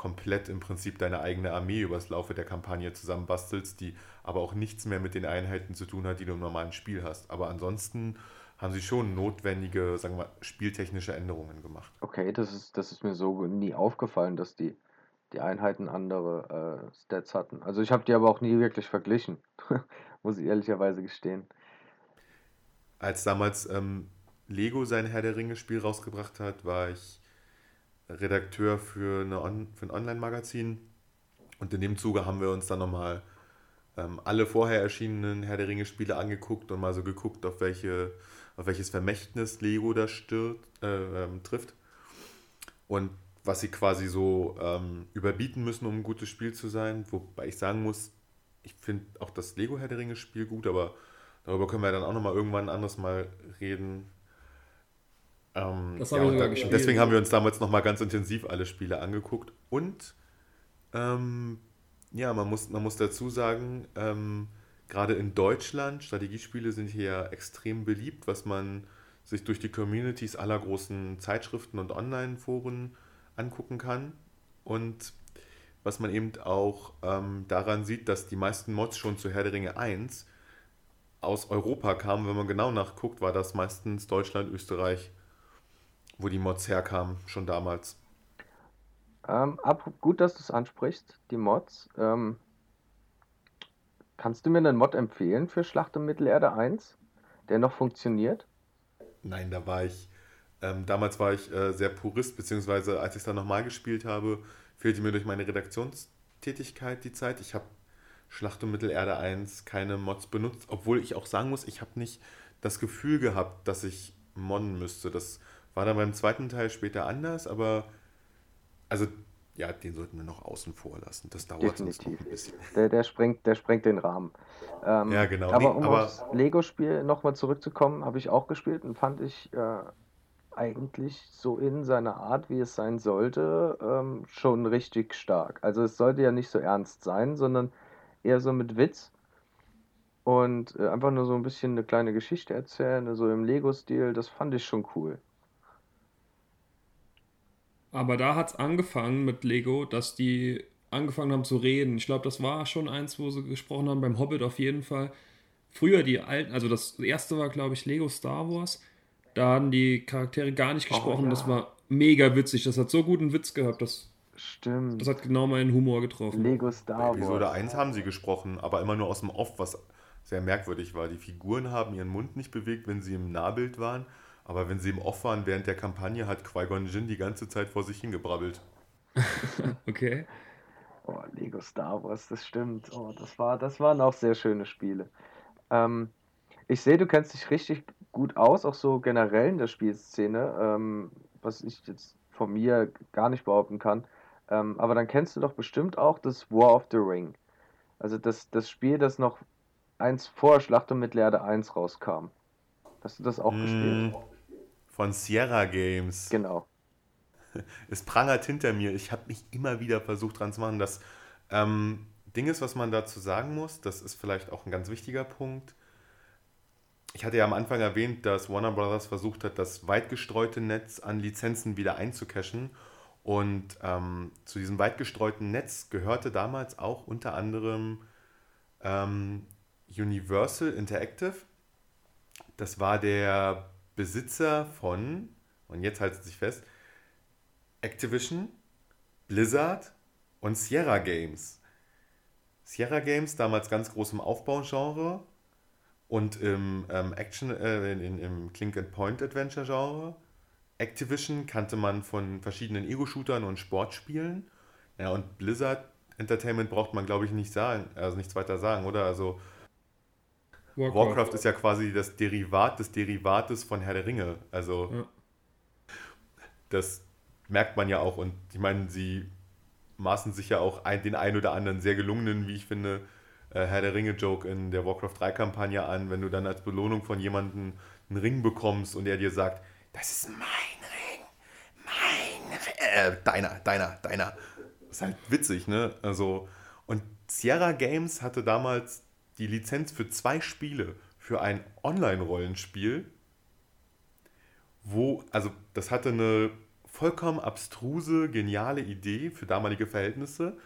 komplett im Prinzip deine eigene Armee übers Laufe der Kampagne zusammenbastelst, die aber auch nichts mehr mit den Einheiten zu tun hat, die du im normalen Spiel hast. Aber ansonsten haben sie schon notwendige, sagen wir, spieltechnische Änderungen gemacht. Okay, das ist, das ist mir so nie aufgefallen, dass die, die Einheiten andere äh, Stats hatten. Also ich habe die aber auch nie wirklich verglichen, (laughs) muss ich ehrlicherweise gestehen. Als damals ähm, Lego sein Herr der Ringe-Spiel rausgebracht hat, war ich Redakteur für, eine On für ein Online-Magazin. Und in dem Zuge haben wir uns dann nochmal ähm, alle vorher erschienenen Herr der Ringe-Spiele angeguckt und mal so geguckt, auf, welche, auf welches Vermächtnis Lego da stirbt, äh, ähm, trifft. Und was sie quasi so ähm, überbieten müssen, um ein gutes Spiel zu sein. Wobei ich sagen muss, ich finde auch das Lego Herr der Ringe-Spiel gut, aber darüber können wir dann auch nochmal irgendwann ein anderes Mal reden. Ähm, das ja, da, deswegen haben wir uns damals nochmal ganz intensiv alle Spiele angeguckt. Und ähm, ja, man muss, man muss dazu sagen, ähm, gerade in Deutschland, Strategiespiele sind hier extrem beliebt, was man sich durch die Communities aller großen Zeitschriften und Online-Foren angucken kann. Und was man eben auch ähm, daran sieht, dass die meisten Mods schon zu Herr der Ringe 1 aus Europa kamen. Wenn man genau nachguckt, war das meistens Deutschland, Österreich, wo die Mods herkamen, schon damals. Ähm, ab, gut, dass du es ansprichst, die Mods. Ähm, kannst du mir einen Mod empfehlen für Schlacht um Mittelerde 1, der noch funktioniert? Nein, da war ich, ähm, damals war ich äh, sehr Purist, beziehungsweise als ich es dann nochmal gespielt habe, fehlte mir durch meine Redaktionstätigkeit die Zeit. Ich habe Schlacht um Mittelerde 1 keine Mods benutzt, obwohl ich auch sagen muss, ich habe nicht das Gefühl gehabt, dass ich modden müsste. Das war dann beim zweiten Teil später anders, aber also ja, den sollten wir noch außen vor lassen. Das dauert sonst noch ein bisschen. Der, der, sprengt, der sprengt den Rahmen. Ähm, ja, genau. Aber Nee, um aber aufs Lego-Spiel nochmal zurückzukommen, habe ich auch gespielt und fand ich äh, eigentlich so in seiner Art, wie es sein sollte, ähm, schon richtig stark. Also es sollte ja nicht so ernst sein, sondern eher so mit Witz und äh, einfach nur so ein bisschen eine kleine Geschichte erzählen, so im Lego-Stil. Das fand ich schon cool. Aber da hat es angefangen mit Lego, dass die angefangen haben zu reden. Ich glaube, das war schon eins, wo sie gesprochen haben, beim Hobbit auf jeden Fall. Früher die alten, also das erste war, glaube ich, Lego Star Wars. Da haben die Charaktere gar nicht Oh gesprochen. ja. Das war mega witzig. Das hat so guten Witz gehabt. Das, Stimmt. das hat genau meinen Humor getroffen. Lego Star Episode Wars. 1 haben sie gesprochen, aber immer nur aus dem Off, was sehr merkwürdig war. Die Figuren haben ihren Mund nicht bewegt, wenn sie im Nahbild waren, aber wenn sie im Off waren während der Kampagne, hat Qui-Gon Jinn die ganze Zeit vor sich hingebrabbelt. (laughs) Okay. Oh, Lego Star Wars, das stimmt. Oh, das war, das waren auch sehr schöne Spiele. Ähm, ich sehe, du kennst dich richtig gut aus, auch so generell in der Spielszene, ähm, was ich jetzt von mir gar nicht behaupten kann. Ähm, aber dann kennst du doch bestimmt auch das War of the Ring. Also das, das Spiel, das noch eins vor Schlacht um Mittelerde 1 rauskam. Hast du das auch gespielt? Von Sierra Games. Genau. (laughs) Es prangert hinter mir. Ich habe mich immer wieder versucht dran zu machen. Das ähm, Ding ist, was man dazu sagen muss, das ist vielleicht auch ein ganz wichtiger Punkt. Ich hatte ja am Anfang erwähnt, dass Warner Brothers versucht hat, das weit gestreute Netz an Lizenzen wieder einzucachen. Und ähm, zu diesem weit gestreuten Netz gehörte damals auch unter anderem ähm, Universal Interactive. Das war der Besitzer von, und jetzt haltet sich fest, Activision, Blizzard und Sierra Games. Sierra Games, damals ganz groß im Aufbaugenre und im ähm, Action, äh, in, im Clink and Point Adventure Genre. Activision kannte man von verschiedenen Ego-Shootern und Sportspielen. Ja, und Blizzard Entertainment braucht man, glaube ich, nicht sagen, also nichts weiter sagen, oder? Also Warcraft ist ja quasi das Derivat des Derivates von Herr der Ringe. Also Ja. das merkt man ja auch. Und ich meine, sie maßen sich ja auch ein, den ein oder anderen sehr gelungenen, wie ich finde, äh, Herr der Ringe-Joke in der Warcraft 3-Kampagne an, wenn du dann als Belohnung von jemandem einen Ring bekommst und er dir sagt, das ist mein Ring, mein Ring, äh, deiner, deiner, deiner. Das ist halt witzig, ne? Also, und Sierra Games hatte damals die Lizenz für zwei Spiele für ein Online-Rollenspiel, wo, also das hatte eine vollkommen abstruse, geniale Idee für damalige Verhältnisse,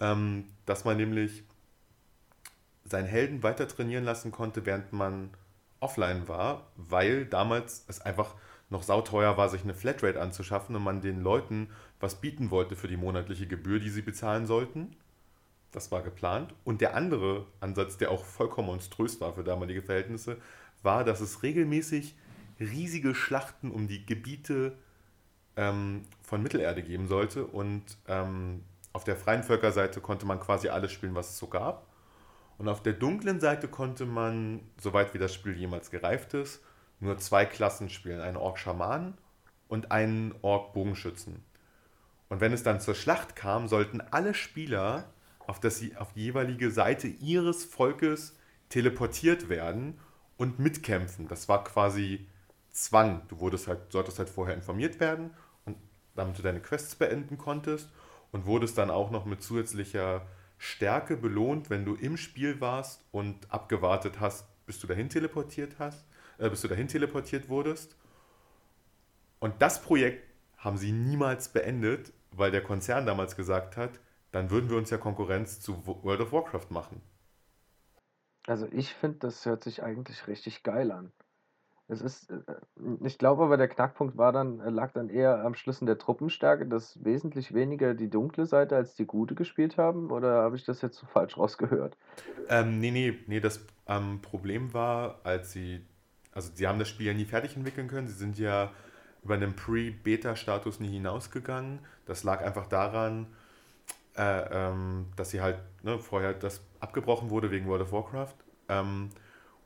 ähm, dass man nämlich seinen Helden weiter trainieren lassen konnte, während man offline war, weil damals es einfach noch sauteuer war, sich eine Flatrate anzuschaffen und man den Leuten was bieten wollte für die monatliche Gebühr, die sie bezahlen sollten. Das war geplant. Und der andere Ansatz, der auch vollkommen monströs war für damalige Verhältnisse, war, dass es regelmäßig riesige Schlachten um die Gebiete ähm, von Mittelerde geben sollte. Und ähm, auf der freien Völkerseite konnte man quasi alles spielen, was es so gab. Und auf der dunklen Seite konnte man, soweit wie das Spiel jemals gereift ist, nur zwei Klassen spielen: einen Ork-Schamanen und einen Ork-Bogenschützen. Und wenn es dann zur Schlacht kam, sollten alle Spieler auf, das, auf die jeweilige Seite ihres Volkes teleportiert werden und mitkämpfen. Das war quasi Zwang. Du wurdest halt, solltest halt vorher informiert werden, und damit du deine Quests beenden konntest und wurdest dann auch noch mit zusätzlicher Stärke belohnt, wenn du im Spiel warst und abgewartet hast, bis du dahin teleportiert hast, äh, bis du dahin teleportiert wurdest. Und das Projekt haben sie niemals beendet, weil der Konzern damals gesagt hat, dann würden wir uns ja Konkurrenz zu World of Warcraft machen. Also ich finde, das hört sich eigentlich richtig geil an. Es ist, äh, ich glaube aber, der Knackpunkt war dann, äh, lag dann eher am Schluss in der Truppenstärke, dass wesentlich weniger die dunkle Seite als die gute gespielt haben, oder habe ich das jetzt so falsch rausgehört? Ähm, nee, nee, nee, das ähm, Problem war, als sie, also sie haben das Spiel ja nie fertig entwickeln können, sie sind ja über einen Pre-Beta-Status nie hinausgegangen. Das lag einfach daran, äh, ähm, dass sie halt ne, vorher das abgebrochen wurde wegen World of Warcraft. Ähm,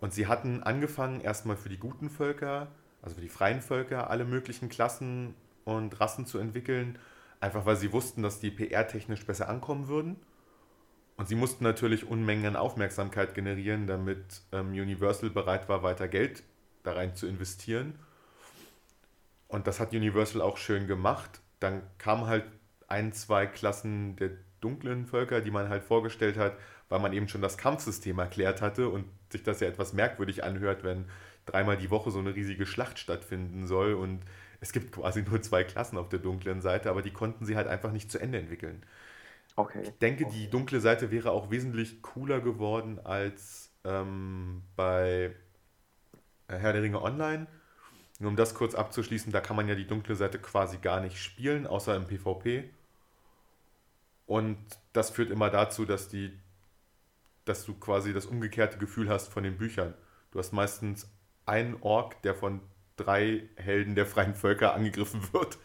und sie hatten angefangen, erstmal für die guten Völker, also für die freien Völker, alle möglichen Klassen und Rassen zu entwickeln, einfach weil sie wussten, dass die PR-technisch besser ankommen würden. Und sie mussten natürlich Unmengen an Aufmerksamkeit generieren, damit ähm, Universal bereit war, weiter Geld da rein zu investieren. Und das hat Universal auch schön gemacht. Dann kamen halt ein, zwei Klassen der dunklen Völker, die man halt vorgestellt hat, weil man eben schon das Kampfsystem erklärt hatte und sich das ja etwas merkwürdig anhört, wenn dreimal die Woche so eine riesige Schlacht stattfinden soll und es gibt quasi nur zwei Klassen auf der dunklen Seite, aber die konnten sie halt einfach nicht zu Ende entwickeln. Okay. Ich denke, die dunkle Seite wäre auch wesentlich cooler geworden als ähm, bei Herr der Ringe Online. Nur um das kurz abzuschließen, da kann man ja die dunkle Seite quasi gar nicht spielen, außer im PvP. Und das führt immer dazu, dass die dass du quasi das umgekehrte Gefühl hast von den Büchern. Du hast meistens einen Ork, der von drei Helden der freien Völker (laughs) angegriffen wird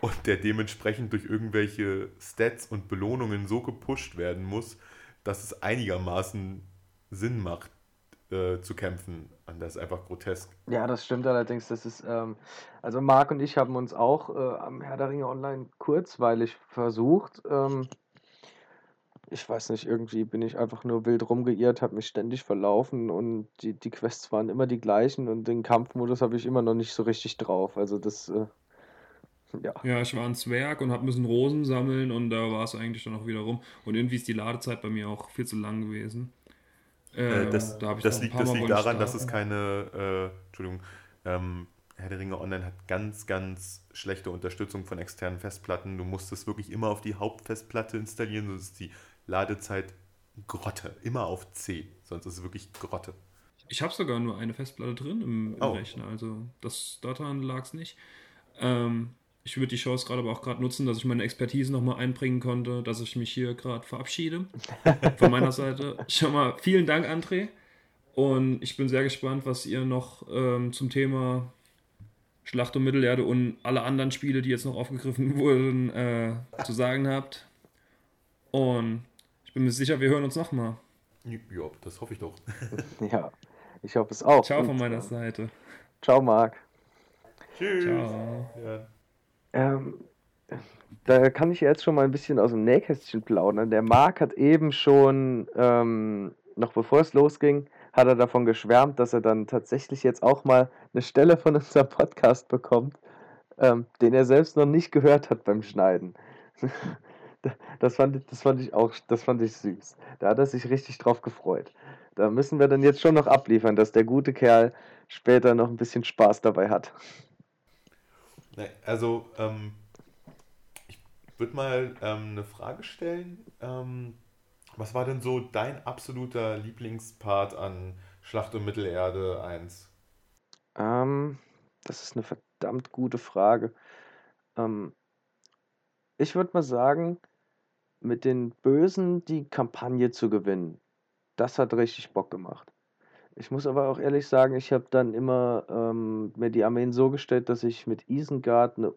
und der dementsprechend durch irgendwelche Stats und Belohnungen so gepusht werden muss, dass es einigermaßen Sinn macht äh, zu kämpfen. Und das ist einfach grotesk. Ja, das stimmt allerdings. Das ist, ähm, also Marc und ich haben uns auch äh, am Herr der Ringe Online kurzweilig versucht. Ähm, ich weiß nicht, irgendwie bin ich einfach nur wild rumgeirrt, habe mich ständig verlaufen und die, die Quests waren immer die gleichen und den Kampfmodus habe ich immer noch nicht so richtig drauf. Also das, äh, ja. Ja, ich war ein Zwerg und habe müssen Rosen sammeln und da war es eigentlich dann auch wieder rum. Und irgendwie ist die Ladezeit bei mir auch viel zu lang gewesen. Äh, das, da das liegt, das liegt daran, dass es keine, äh, Entschuldigung, ähm, Herr der Ringe Online hat ganz, ganz schlechte Unterstützung von externen Festplatten. Du musst es wirklich immer auf die Hauptfestplatte installieren, sonst ist die Ladezeit Grotte. Immer auf C, sonst ist es wirklich Grotte. Ich habe sogar nur eine Festplatte drin im, im oh. Rechner, also das, daran lag es nicht. Ähm, ich würde die Chance gerade aber auch gerade nutzen, dass ich meine Expertise nochmal einbringen konnte, dass ich mich hier gerade verabschiede (laughs) von meiner Seite. Schon mal vielen Dank, André. Und ich bin sehr gespannt, was ihr noch ähm, zum Thema Schlacht um Mittelerde und alle anderen Spiele, die jetzt noch aufgegriffen (laughs) wurden, äh, zu sagen habt. Und bin mir sicher, wir hören uns nochmal. Ja, das hoffe ich doch. (laughs) ja, ich hoffe es auch. Ciao von meiner Seite. Ciao, Marc. Tschüss. Ciao. Ja. Ähm, da kann ich jetzt schon mal ein bisschen aus dem Nähkästchen plaudern. Der Marc hat eben schon, ähm, noch bevor es losging, hat er davon geschwärmt, dass er dann tatsächlich jetzt auch mal eine Stelle von unserem Podcast bekommt, ähm, den er selbst noch nicht gehört hat beim Schneiden. (laughs) Das fand, ich, das fand ich auch, das fand ich süß. Da hat er sich richtig drauf gefreut. Da müssen wir dann jetzt schon noch abliefern, dass der gute Kerl später noch ein bisschen Spaß dabei hat. Also, ähm, ich würde mal ähm, eine Frage stellen. Ähm, was war denn so dein absoluter Lieblingspart an Schlacht um Mittelerde 1? Ähm, das ist eine verdammt gute Frage. Ähm, ich würde mal sagen, mit den Bösen die Kampagne zu gewinnen. Das hat richtig Bock gemacht. Ich muss aber auch ehrlich sagen, ich habe dann immer ähm, mir die Armeen so gestellt, dass ich mit Isengard eine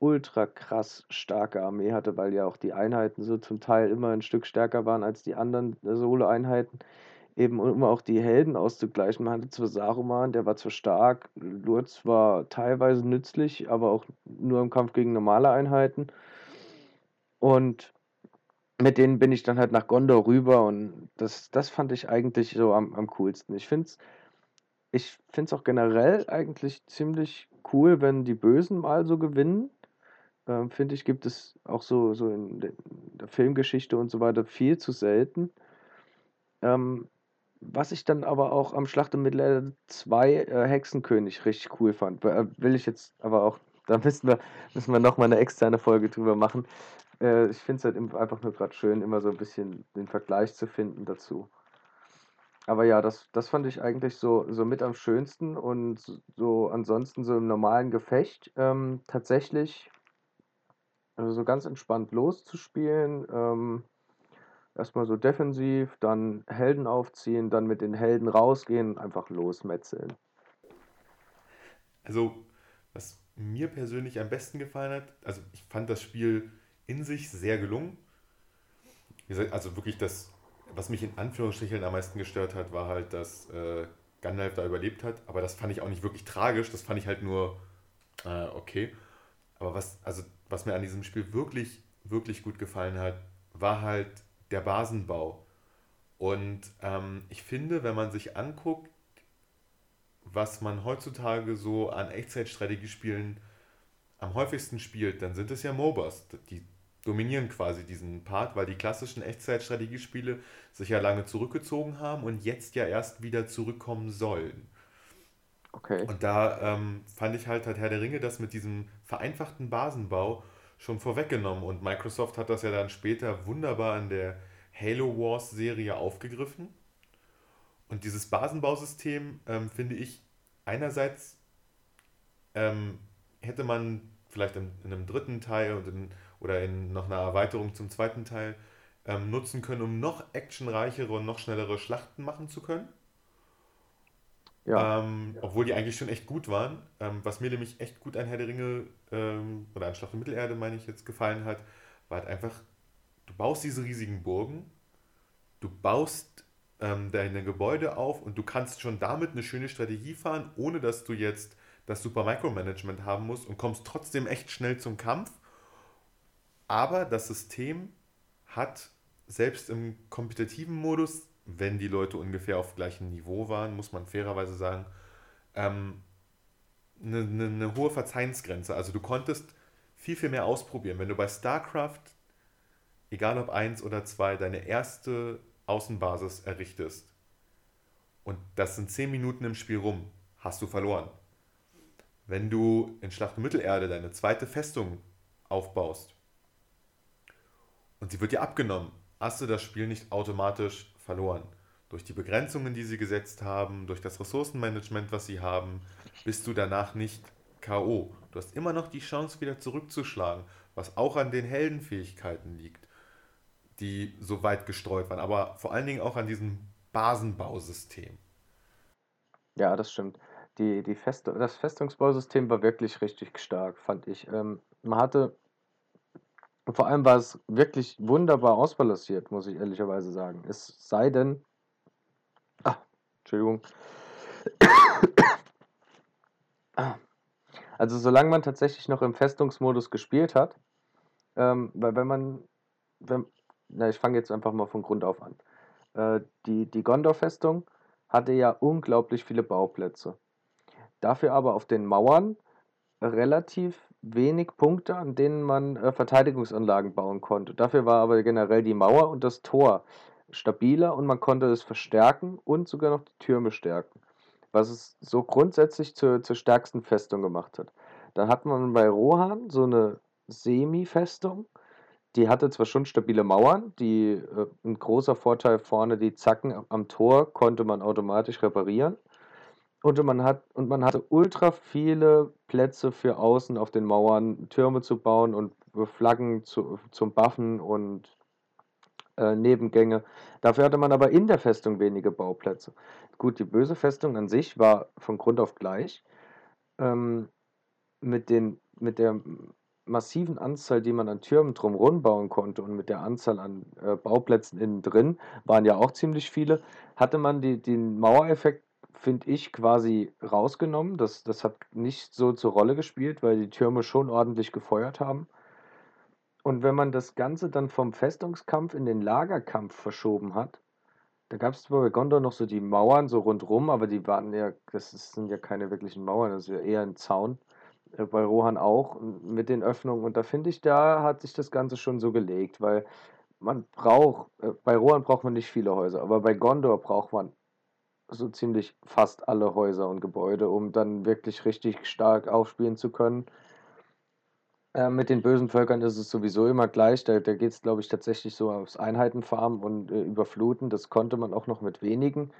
ultra krass starke Armee hatte, weil ja auch die Einheiten so zum Teil immer ein Stück stärker waren als die anderen äh, Solo-Einheiten. Eben um auch die Helden auszugleichen. Man hatte zwar Saruman, der war zwar stark, Lurz war teilweise nützlich, aber auch nur im Kampf gegen normale Einheiten. Und mit denen bin ich dann halt nach Gondor rüber und das, das fand ich eigentlich so am, am coolsten. Ich finde es ich find's auch generell eigentlich ziemlich cool, wenn die Bösen mal so gewinnen. Ähm, finde ich, gibt es auch so, so in der Filmgeschichte und so weiter viel zu selten. Ähm, was ich dann aber auch am Schlacht um Mittelerde 2 äh, Hexenkönig richtig cool fand. Äh, will ich jetzt aber auch, (laughs) da müssen wir, müssen wir nochmal eine externe Folge drüber machen. Äh, ich finde es halt einfach nur gerade schön, immer so ein bisschen den Vergleich zu finden dazu. Aber ja, das, das fand ich eigentlich so, so mit am schönsten und so ansonsten so im normalen Gefecht ähm, tatsächlich also so ganz entspannt loszuspielen. Ähm, erstmal so defensiv, dann Helden aufziehen, dann mit den Helden rausgehen, einfach losmetzeln. Also, was mir persönlich am besten gefallen hat, also ich fand das Spiel in sich sehr gelungen. Also wirklich das was mich in Anführungsstrichen am meisten gestört hat, war halt, dass äh, Gandalf da überlebt hat. Aber das fand ich auch nicht wirklich tragisch. Das fand ich halt nur äh, okay. Aber was, also, was mir an diesem Spiel wirklich, wirklich gut gefallen hat, war halt der Basenbau. Und ähm, ich finde, wenn man sich anguckt, was man heutzutage so an Echtzeitstrategiespielen am häufigsten spielt, dann sind es ja MOBAs. Die dominieren quasi diesen Part, weil die klassischen Echtzeitstrategiespiele sich ja lange zurückgezogen haben und jetzt ja erst wieder zurückkommen sollen. Okay. Und da ähm, fand ich halt, hat Herr der Ringe das mit diesem vereinfachten Basenbau schon vorweggenommen und Microsoft hat das ja dann später wunderbar in der Halo Wars Serie aufgegriffen. Und dieses Basenbausystem ähm, finde ich einerseits ähm, hätte man vielleicht in, in, einem dritten Teil und in, oder in noch einer Erweiterung zum zweiten Teil ähm, nutzen können, um noch actionreichere und noch schnellere Schlachten machen zu können. Ja. Ähm, ja. Obwohl die eigentlich schon echt gut waren. Ähm, was mir nämlich echt gut an Herr der Ringe ähm, oder an Schlacht um Mittelerde, meine ich jetzt, gefallen hat, war halt einfach, du baust diese riesigen Burgen, du baust ähm, deine Gebäude auf und du kannst schon damit eine schöne Strategie fahren, ohne dass du jetzt das super Micromanagement haben musst und kommst trotzdem echt schnell zum Kampf aber das System hat selbst im kompetitiven Modus, wenn die Leute ungefähr auf gleichem Niveau waren, muss man fairerweise sagen, ähm, eine, eine, eine hohe Verzeihensgrenze. Also du konntest viel, viel mehr ausprobieren. Wenn du bei StarCraft, egal ob 1 oder 2, deine erste Außenbasis errichtest und das sind 10 Minuten im Spiel rum, hast du verloren. Wenn du in Schlacht Mittelerde deine zweite Festung aufbaust und sie wird dir abgenommen, hast du das Spiel nicht automatisch verloren. Durch die Begrenzungen, die sie gesetzt haben, durch das Ressourcenmanagement, was sie haben, bist du danach nicht K.O. Du hast immer noch die Chance, wieder zurückzuschlagen, was auch an den Heldenfähigkeiten liegt, die so weit gestreut waren, aber vor allen Dingen auch an diesem Basenbausystem. Ja, das stimmt. Die, die Fest das Festungsbausystem war wirklich richtig stark, fand ich. Ähm, man hatte und vor allem war es wirklich wunderbar ausbalanciert, muss ich ehrlicherweise sagen. Es sei denn. Ah, Entschuldigung. Also solange man tatsächlich noch im Festungsmodus gespielt hat, ähm, weil wenn man, wenn, na ich fange jetzt einfach mal von Grund auf an. Äh, die die Gondor-Festung hatte ja unglaublich viele Bauplätze. Dafür aber auf den Mauern relativ wenig Punkte, an denen man äh, Verteidigungsanlagen bauen konnte. Dafür war aber generell die Mauer und das Tor stabiler und man konnte es verstärken und sogar noch die Türme stärken, was es so grundsätzlich zur, zur stärksten Festung gemacht hat. Dann hat man bei Rohan so eine Semi-Festung, die hatte zwar schon stabile Mauern, die äh, ein großer Vorteil vorne, die Zacken am Tor konnte man automatisch reparieren. Und man hat und man hatte ultra viele Plätze für außen auf den Mauern, Türme zu bauen und Flaggen zu, zum Buffen und äh, Nebengänge. Dafür hatte man aber in der Festung wenige Bauplätze. Gut, die böse Festung an sich war von Grund auf gleich. Ähm, mit, den, mit der massiven Anzahl, die man an Türmen drumherum bauen konnte und mit der Anzahl an äh, Bauplätzen innen drin, waren ja auch ziemlich viele, hatte man die, den Mauereffekt finde ich, quasi rausgenommen. Das, das hat nicht so zur Rolle gespielt, weil die Türme schon ordentlich gefeuert haben. Und wenn man das Ganze dann vom Festungskampf in den Lagerkampf verschoben hat, da gab es bei Gondor noch so die Mauern so rundrum, aber die waren ja, das sind ja keine wirklichen Mauern, das ist ja eher ein Zaun. Äh, bei Rohan auch mit den Öffnungen. Und da finde ich, da hat sich das Ganze schon so gelegt, weil man braucht, äh, bei Rohan braucht man nicht viele Häuser, aber bei Gondor braucht man so ziemlich fast alle Häuser und Gebäude, um dann wirklich richtig stark aufspielen zu können. Äh, mit den bösen Völkern ist es sowieso immer gleich. Da, da geht es, glaube ich, tatsächlich so aufs Einheitenfarmen und äh, Überfluten. Das konnte man auch noch mit wenigen.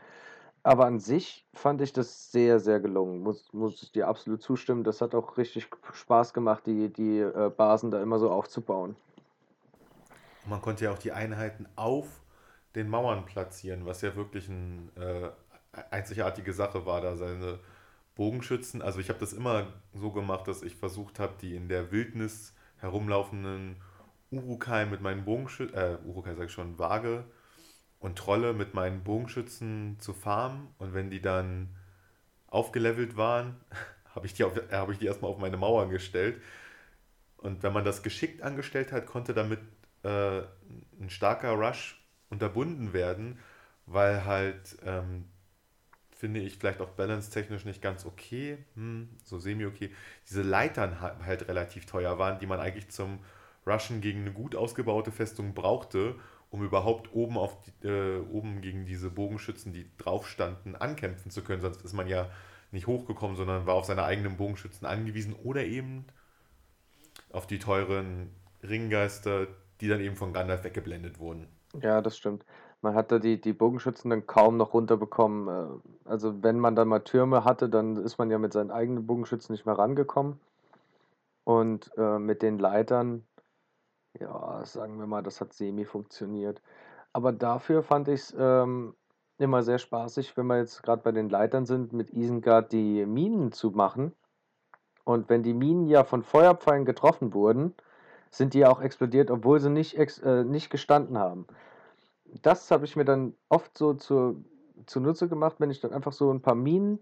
Aber an sich fand ich das sehr, sehr gelungen. Muss, muss ich dir absolut zustimmen. Das hat auch richtig Spaß gemacht, die, die äh, Basen da immer so aufzubauen. Man konnte ja auch die Einheiten auf den Mauern platzieren, was ja wirklich eine äh, einzigartige Sache war, da seine Bogenschützen. Also ich habe das immer so gemacht, dass ich versucht habe, die in der Wildnis herumlaufenden Urukai mit meinen Bogenschützen, äh, Urukai sag ich schon, Waage und Trolle mit meinen Bogenschützen zu farmen. Und wenn die dann aufgelevelt waren, (laughs) habe ich, die hab ich die erstmal auf meine Mauern gestellt. Und wenn man das geschickt angestellt hat, konnte damit äh, ein starker Rush unterbunden werden, weil halt ähm, finde ich vielleicht auch balance-technisch nicht ganz okay, hm, so semi-okay, diese Leitern halt relativ teuer waren, die man eigentlich zum Rushen gegen eine gut ausgebaute Festung brauchte, um überhaupt oben, auf die, äh, oben gegen diese Bogenschützen, die drauf standen, ankämpfen zu können. Sonst ist man ja nicht hochgekommen, sondern war auf seine eigenen Bogenschützen angewiesen oder eben auf die teuren Ringgeister, die dann eben von Gandalf weggeblendet wurden. Ja, das stimmt. Man hatte die, die Bogenschützen dann kaum noch runterbekommen. Äh, also wenn man dann mal Türme hatte, dann ist man ja mit seinen eigenen Bogenschützen nicht mehr rangekommen. Und äh, mit den Leitern, ja, sagen wir mal, das hat semi funktioniert. Aber dafür fand ich es ähm, immer sehr spaßig, wenn wir jetzt gerade bei den Leitern sind, mit Isengard die Minen zu machen. Und wenn die Minen ja von Feuerpfeilen getroffen wurden, sind die ja auch explodiert, obwohl sie nicht, äh, nicht gestanden haben das habe ich mir dann oft so zur, zunutze gemacht, wenn ich dann einfach so ein paar Minen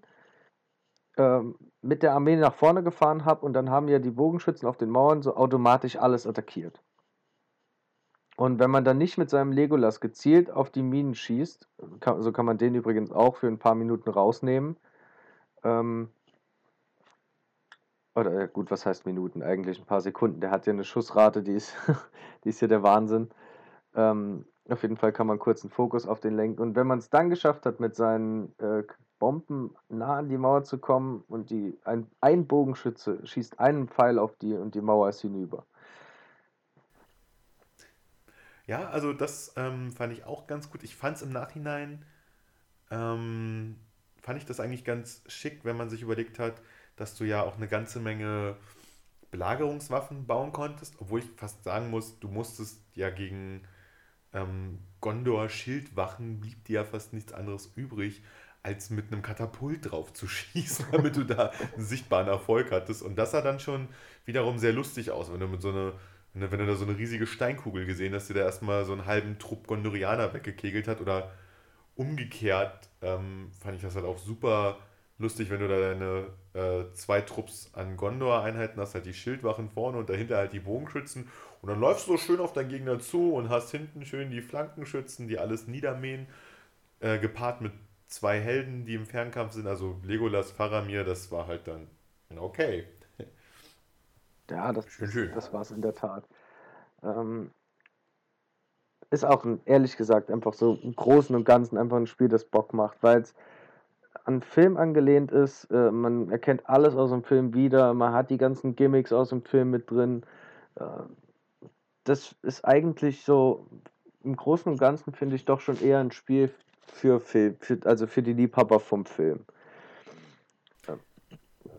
ähm, mit der Armee nach vorne gefahren habe und dann haben ja die Bogenschützen auf den Mauern so automatisch alles attackiert. Und wenn man dann nicht mit seinem Legolas gezielt auf die Minen schießt, kann, so kann man den übrigens auch für ein paar Minuten rausnehmen. Ähm, oder äh, gut, was heißt Minuten? Eigentlich ein paar Sekunden. Der hat ja eine Schussrate, die ist, (laughs) die ist ja der Wahnsinn. Ähm, auf jeden Fall kann man kurz einen Fokus auf den lenken. Und wenn man es dann geschafft hat, mit seinen äh, Bomben nah an die Mauer zu kommen und die, ein, ein Bogenschütze schießt einen Pfeil auf die und die Mauer ist hinüber. Ja, also das ähm, fand ich auch ganz gut. Ich fand es im Nachhinein, ähm, fand ich das eigentlich ganz schick, wenn man sich überlegt hat, dass du ja auch eine ganze Menge Belagerungswaffen bauen konntest, obwohl ich fast sagen muss, du musstest ja gegen ähm, Gondor-Schildwachen blieb dir ja fast nichts anderes übrig, als mit einem Katapult drauf zu (laughs) schießen, damit du da einen sichtbaren Erfolg hattest. Und das sah dann schon wiederum sehr lustig aus, wenn du mit so einer wenn du da so eine riesige Steinkugel gesehen hast, die da erstmal so einen halben Trupp Gondorianer weggekegelt hat oder umgekehrt, ähm, fand ich das halt auch super lustig, wenn du da deine äh, zwei Trupps an Gondor-Einheiten hast, halt die Schildwachen vorne und dahinter halt die Bogenschützen. Und dann läufst du so schön auf deinen Gegner zu und hast hinten schön die Flankenschützen, die alles niedermähen, äh, gepaart mit zwei Helden, die im Fernkampf sind, also Legolas, Faramir, das war halt dann okay. Ja, das, schön, schön. das war es in der Tat. Ähm, ist auch, ein, ehrlich gesagt, einfach so im Großen und Ganzen einfach ein Spiel, das Bock macht, weil es an Film angelehnt ist. Äh, man erkennt alles aus dem Film wieder. Man hat die ganzen Gimmicks aus dem Film mit drin. Äh, das ist eigentlich so im Großen und Ganzen finde ich doch schon eher ein Spiel für Film, für, also für die Liebhaber vom Film.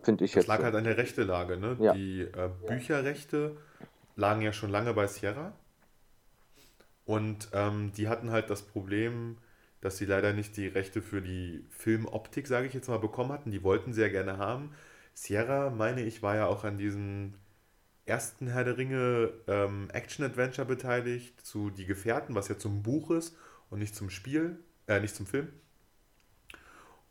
finde ich das jetzt. lag so. halt an der Rechtelage, ne? Ja. Die äh, Bücherrechte lagen ja schon lange bei Sierra. Und ähm, die hatten halt das Problem, dass sie leider nicht die Rechte für die Filmoptik, sage ich jetzt mal, bekommen hatten. Die wollten sehr gerne haben. Sierra, meine ich, war ja auch an diesem ersten Herr der Ringe ähm, Action-Adventure beteiligt, zu Die Gefährten, was ja zum Buch ist und nicht zum Spiel, äh, nicht zum Film.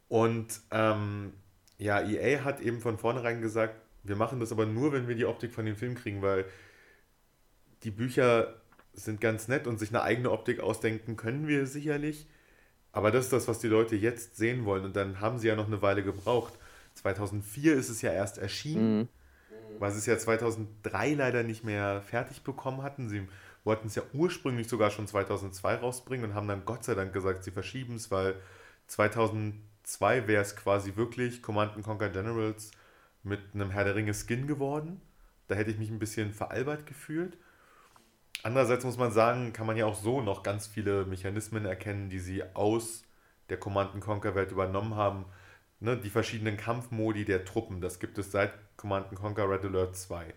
Und ähm, ja, EA hat eben von vornherein gesagt, wir machen das aber nur, wenn wir die Optik von dem Film kriegen, weil die Bücher sind ganz nett und sich eine eigene Optik ausdenken können wir sicherlich. Aber das ist das, was die Leute jetzt sehen wollen. Und dann haben sie ja noch eine Weile gebraucht. 2004 ist es ja erst erschienen, mhm. Weil sie es ja 2003 leider nicht mehr fertig bekommen hatten. Sie wollten es ja ursprünglich sogar schon 2002 rausbringen und haben dann Gott sei Dank gesagt, sie verschieben es, weil 2002 wäre es quasi wirklich Command Conquer Generals mit einem Herr der Ringe Skin geworden. Da hätte ich mich ein bisschen veralbert gefühlt. Andererseits muss man sagen, kann man ja auch so noch ganz viele Mechanismen erkennen, die sie aus der Command Conquer Welt übernommen haben. Ne, die verschiedenen Kampfmodi der Truppen, das gibt es seit Command Conquer Red Alert 2.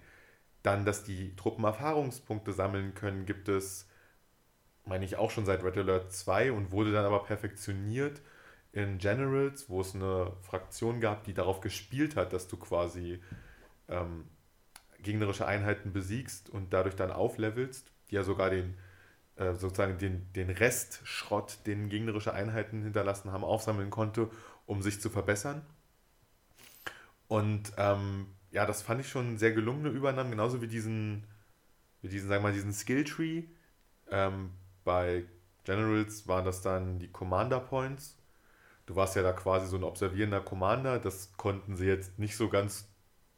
Dann, dass die Truppen Erfahrungspunkte sammeln können, gibt es, meine ich, auch schon seit Red Alert 2 und wurde dann aber perfektioniert in Generals, wo es eine Fraktion gab, die darauf gespielt hat, dass du quasi ähm, gegnerische Einheiten besiegst und dadurch dann auflevelst, die ja sogar den äh, sozusagen den, den Restschrott, den gegnerische Einheiten hinterlassen haben, aufsammeln konnte, um sich zu verbessern. Und ähm, ja, das fand ich schon sehr gelungene Übernahmen, genauso wie diesen, wie diesen, sagen wir mal, diesen Skilltree. Ähm, bei Generals waren das dann die Commander Points. Du warst ja da quasi so ein observierender Commander. Das konnten sie jetzt nicht so ganz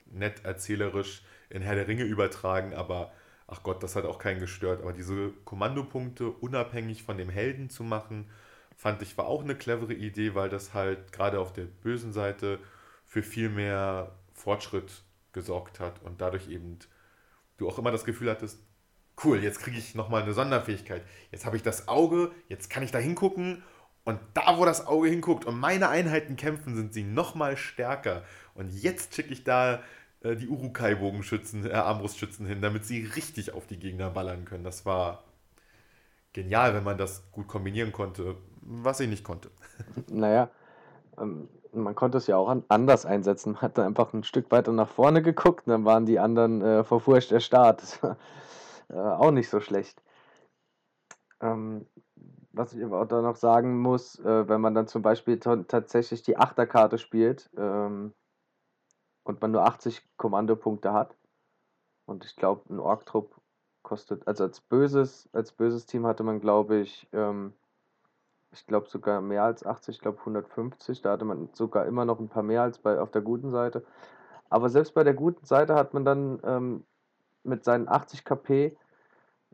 nett erzählerisch in Herr der Ringe übertragen, aber ach Gott, das hat auch keinen gestört. Aber diese Kommandopunkte unabhängig von dem Helden zu machen, fand ich war auch eine clevere Idee, weil das halt gerade auf der bösen Seite für viel mehr Fortschritt gesorgt hat und dadurch eben du auch immer das Gefühl hattest, cool, jetzt kriege ich nochmal eine Sonderfähigkeit. Jetzt habe ich das Auge, jetzt kann ich da hingucken und da, wo das Auge hinguckt und meine Einheiten kämpfen, sind sie nochmal stärker. Und jetzt schicke ich da äh, die Urukai-Bogenschützen, äh, Armbrustschützen hin, damit sie richtig auf die Gegner ballern können. Das war genial, wenn man das gut kombinieren konnte, was ich nicht konnte. Naja, ähm, man konnte es ja auch an, anders einsetzen. Man hat dann einfach ein Stück weiter nach vorne geguckt, dann waren die anderen äh, vor Furcht erstarrt. War äh, auch nicht so schlecht. Ähm, was ich aber auch da noch sagen muss, äh, wenn man dann zum Beispiel tatsächlich die Achterkarte spielt, ähm, und man nur 80 Kommandopunkte hat. Und ich glaube, ein Ork-Trupp kostet, also als böses, als böses Team hatte man, glaube ich, ähm, ich glaube sogar mehr als 80, ich glaube 150. Da hatte man sogar immer noch ein paar mehr als bei auf der guten Seite. Aber selbst bei der guten Seite hat man dann ähm, mit seinen 80 KP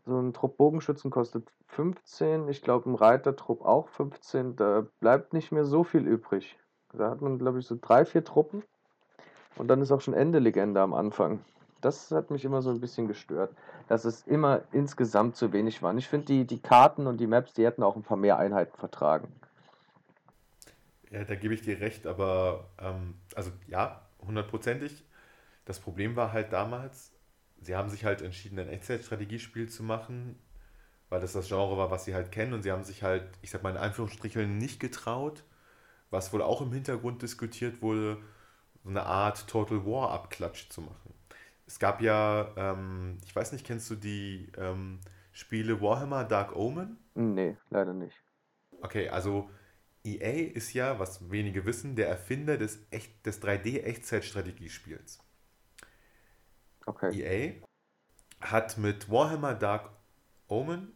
so ein Trupp Bogenschützen kostet 15, ich glaube ein Reitertrupp auch 15. Da bleibt nicht mehr so viel übrig. Da hat man, glaube ich, so drei, vier Truppen und dann ist auch schon Ende Legende am Anfang. Das hat mich immer so ein bisschen gestört, dass es immer insgesamt zu wenig war. Ich finde, die, die Karten und die Maps, die hätten auch ein paar mehr Einheiten vertragen. Ja, da gebe ich dir recht, aber ähm, also ja, hundertprozentig. Das Problem war halt damals, sie haben sich halt entschieden, ein Echtzeitstrategiespiel zu machen, weil das das Genre war, was sie halt kennen und sie haben sich halt, ich sag mal in Anführungsstrichen, nicht getraut, was wohl auch im Hintergrund diskutiert wurde, so eine Art Total War Abklatsch zu machen. Es gab ja, ähm, ich weiß nicht, kennst du die ähm, Spiele Warhammer Dark Omen? Nee, leider nicht. Okay, also EA ist ja, was wenige wissen, der Erfinder des, des 3D-Echtzeitstrategiespiels. Okay. EA hat mit Warhammer Dark Omen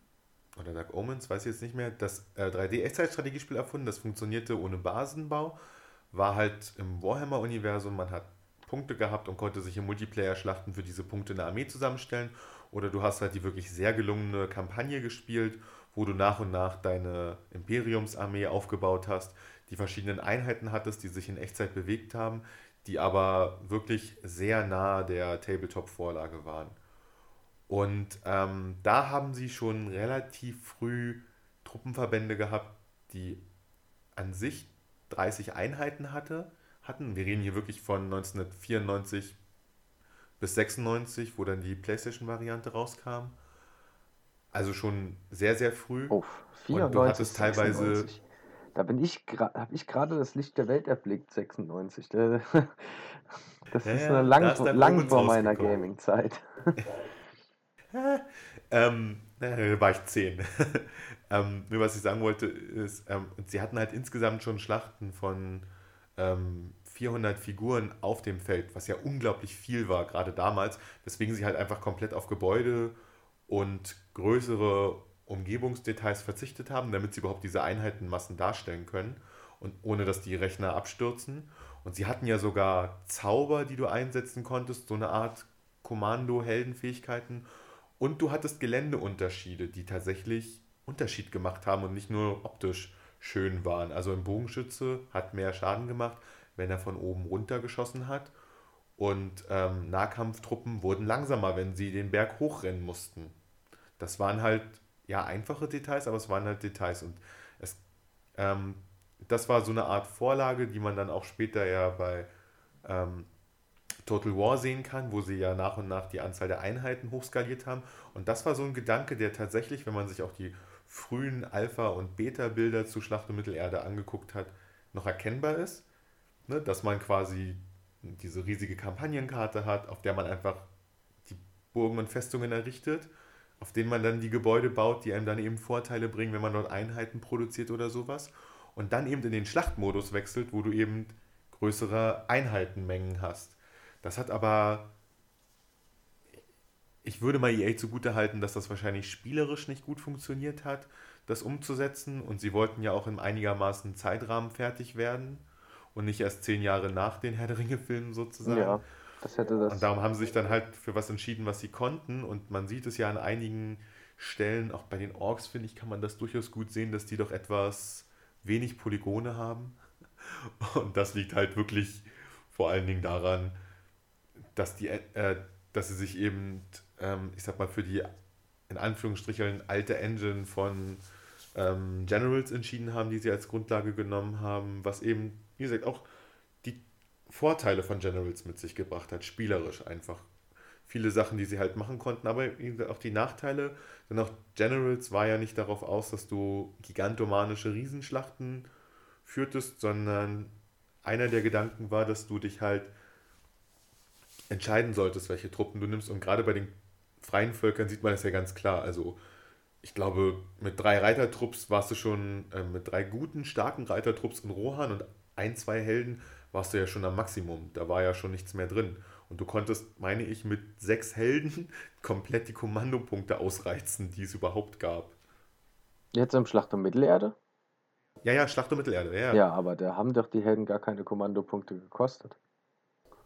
oder Dark Omens, weiß ich jetzt nicht mehr, das äh, 3D-Echtzeitstrategiespiel erfunden. Das funktionierte ohne Basenbau war halt im Warhammer-Universum, man hat Punkte gehabt und konnte sich im Multiplayer-Schlachten für diese Punkte eine Armee zusammenstellen. Oder du hast halt die wirklich sehr gelungene Kampagne gespielt, wo du nach und nach deine Imperiumsarmee aufgebaut hast, die verschiedenen Einheiten hattest, die sich in Echtzeit bewegt haben, die aber wirklich sehr nah der Tabletop-Vorlage waren. Und ähm, da haben sie schon relativ früh Truppenverbände gehabt, die an sich 30 Einheiten hatte, hatten. Wir reden hier wirklich von 1994 bis 96, wo dann die PlayStation-Variante rauskam. Also schon sehr, sehr früh. Oh, 94, Und du hattest teilweise. 96. Da bin ich habe ich gerade das Licht der Welt erblickt, 96. (laughs) Das ist ja, lang, ist lang vor meiner Gaming-Zeit. (laughs) ähm, da war ich 10. (laughs) Ähm, nur was ich sagen wollte, ist, ähm, sie hatten halt insgesamt schon Schlachten von ähm, 400 Figuren auf dem Feld, was ja unglaublich viel war, gerade damals, weswegen sie halt einfach komplett auf Gebäude und größere Umgebungsdetails verzichtet haben, damit sie überhaupt diese Einheitenmassen darstellen können und ohne dass die Rechner abstürzen. Und sie hatten ja sogar Zauber, die du einsetzen konntest, so eine Art Kommando-Heldenfähigkeiten. Und du hattest Geländeunterschiede, die tatsächlich Unterschied gemacht haben und nicht nur optisch schön waren. Also ein Bogenschütze hat mehr Schaden gemacht, wenn er von oben runter geschossen hat. Und ähm, Nahkampftruppen wurden langsamer, wenn sie den Berg hochrennen mussten. Das waren halt, ja, einfache Details, aber es waren halt Details. Und es, ähm, das war so eine Art Vorlage, die man dann auch später ja bei ähm, Total War sehen kann, wo sie ja nach und nach die Anzahl der Einheiten hochskaliert haben. Und das war so ein Gedanke, der tatsächlich, wenn man sich auch die frühen Alpha- und Beta-Bilder zu Schlacht um Mittelerde angeguckt hat, noch erkennbar ist. Ne? Dass man quasi diese riesige Kampagnenkarte hat, auf der man einfach die Burgen und Festungen errichtet, auf denen man dann die Gebäude baut, die einem dann eben Vorteile bringen, wenn man dort Einheiten produziert oder sowas. Und dann eben in den Schlachtmodus wechselt, wo du eben größere Einheitenmengen hast. Das hat aber, ich würde mal EA zugute halten, dass das wahrscheinlich spielerisch nicht gut funktioniert hat, das umzusetzen. Und sie wollten ja auch in einigermaßen Zeitrahmen fertig werden und nicht erst zehn Jahre nach den Herr der Ringe-Filmen sozusagen. Ja, das hätte das. Und darum haben sie sich dann halt für was entschieden, was sie konnten. Und man sieht es ja an einigen Stellen, auch bei den Orks, finde ich, kann man das durchaus gut sehen, dass die doch etwas wenig Polygone haben. (laughs) Und das liegt halt wirklich vor allen Dingen daran, dass, die, äh, dass sie sich eben, ähm, ich sag mal, für die in Anführungsstrichen alte Engine von ähm, Generals entschieden haben, die sie als Grundlage genommen haben, was eben, wie gesagt, auch die Vorteile von Generals mit sich gebracht hat, spielerisch einfach. Viele Sachen, die sie halt machen konnten, aber auch die Nachteile, denn auch Generals war ja nicht darauf aus, dass du gigantomanische Riesenschlachten führtest, sondern einer der Gedanken war, dass du dich halt entscheiden solltest, welche Truppen du nimmst. Und gerade bei den freien Völkern sieht man das ja ganz klar. Also ich glaube, mit drei Reitertrupps warst du schon, äh, mit drei guten, starken Reitertrupps in Rohan und ein, zwei Helden warst du ja schon am Maximum. Da war ja schon nichts mehr drin. Und du konntest, meine ich, mit sechs Helden (laughs) komplett die Kommandopunkte ausreizen, die es überhaupt gab. Jetzt im Schlacht um Mittelerde? Ja, ja, Schlacht um Mittelerde, ja. Ja, aber da haben doch die Helden gar keine Kommandopunkte gekostet.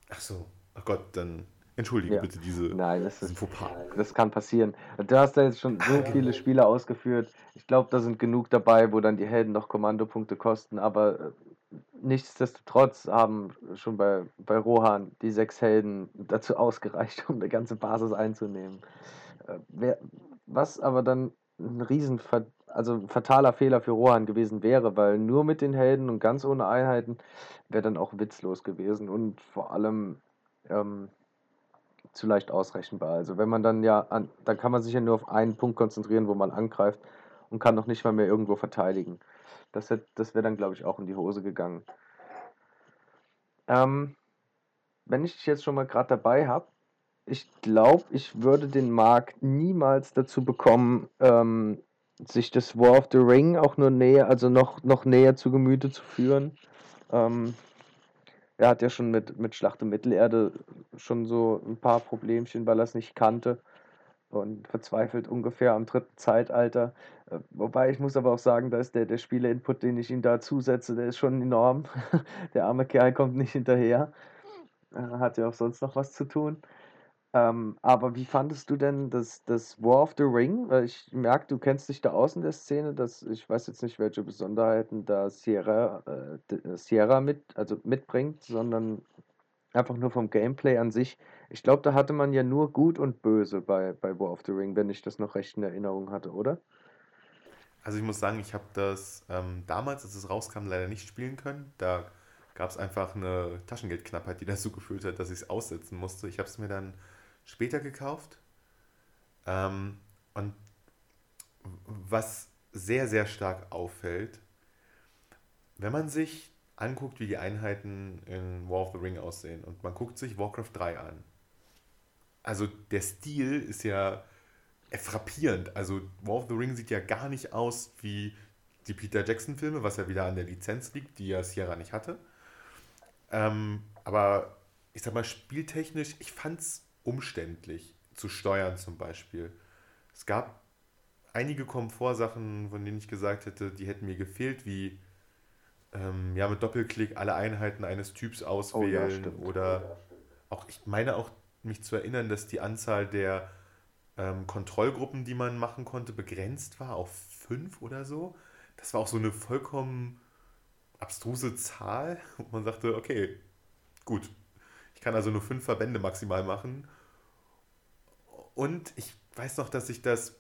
Ach so. Ach Gott, dann entschuldige ja. bitte diese, Nein, das ist, Das kann passieren. Du hast da jetzt schon so viele Spiele ausgeführt. Ich glaube, da sind genug dabei, wo dann die Helden noch Kommandopunkte kosten, aber äh, nichtsdestotrotz haben schon bei, bei Rohan die sechs Helden dazu ausgereicht, um eine ganze Basis einzunehmen. Äh, was aber dann ein riesen also fataler Fehler für Rohan gewesen wäre, weil nur mit den Helden und ganz ohne Einheiten wäre dann auch witzlos gewesen und vor allem ähm, zu leicht ausrechenbar. Also wenn man dann ja, an, dann kann man sich ja nur auf einen Punkt konzentrieren, wo man angreift und kann noch nicht mal mehr irgendwo verteidigen. Das, das wäre dann, glaube ich, auch in die Hose gegangen. Ähm, wenn ich dich jetzt schon mal gerade dabei habe, ich glaube, ich würde den Markt niemals dazu bekommen, ähm, sich das War of the Ring auch nur näher, also noch, noch näher zu Gemüte zu führen. Ähm, er hat ja schon mit, mit Schlacht um Mittelerde schon so ein paar Problemchen, weil er es nicht kannte und verzweifelt ungefähr am dritten Zeitalter. Äh, wobei ich muss aber auch sagen, da ist der, der Spieleinput, den ich ihm da zusetze, der ist schon enorm. (laughs) der arme Kerl kommt nicht hinterher. Er hat ja auch sonst noch was zu tun. Ähm, aber wie fandest du denn das, das War of the Ring? Weil ich merke, du kennst dich da aus in der Szene, dass ich weiß jetzt nicht, welche Besonderheiten da Sierra, äh, Sierra mit, also mitbringt, sondern einfach nur vom Gameplay an sich. Ich glaube, da hatte man ja nur Gut und Böse bei, bei War of the Ring, wenn ich das noch recht in Erinnerung hatte, oder? Also ich muss sagen, ich habe das ähm, damals, als es rauskam, leider nicht spielen können. Da gab es einfach eine Taschengeldknappheit, die (laughs) dazu geführt hat, dass ich es aussetzen musste. Ich habe es mir dann später gekauft. Ähm, und was sehr, sehr stark auffällt, wenn man sich anguckt, wie die Einheiten in War of the Ring aussehen und man guckt sich Warcraft 3 an. Also der Stil ist ja frappierend. Also War of the Ring sieht ja gar nicht aus wie die Peter Jackson-Filme, was ja wieder an der Lizenz liegt, die ja Sierra nicht hatte. Ähm, aber ich sag mal, spieltechnisch, ich fand's umständlich zu steuern zum Beispiel. Es gab einige Komfortsachen, von denen ich gesagt hätte, die hätten mir gefehlt, wie ähm, ja, mit Doppelklick alle Einheiten eines Typs auswählen oh, ja, oder auch, ich meine auch mich zu erinnern, dass die Anzahl der ähm, Kontrollgruppen, die man machen konnte, begrenzt war auf fünf oder so. Das war auch so eine vollkommen abstruse Zahl. Und man sagte, okay, gut, Ich kann also nur fünf Verbände maximal machen. Und ich weiß noch, dass ich das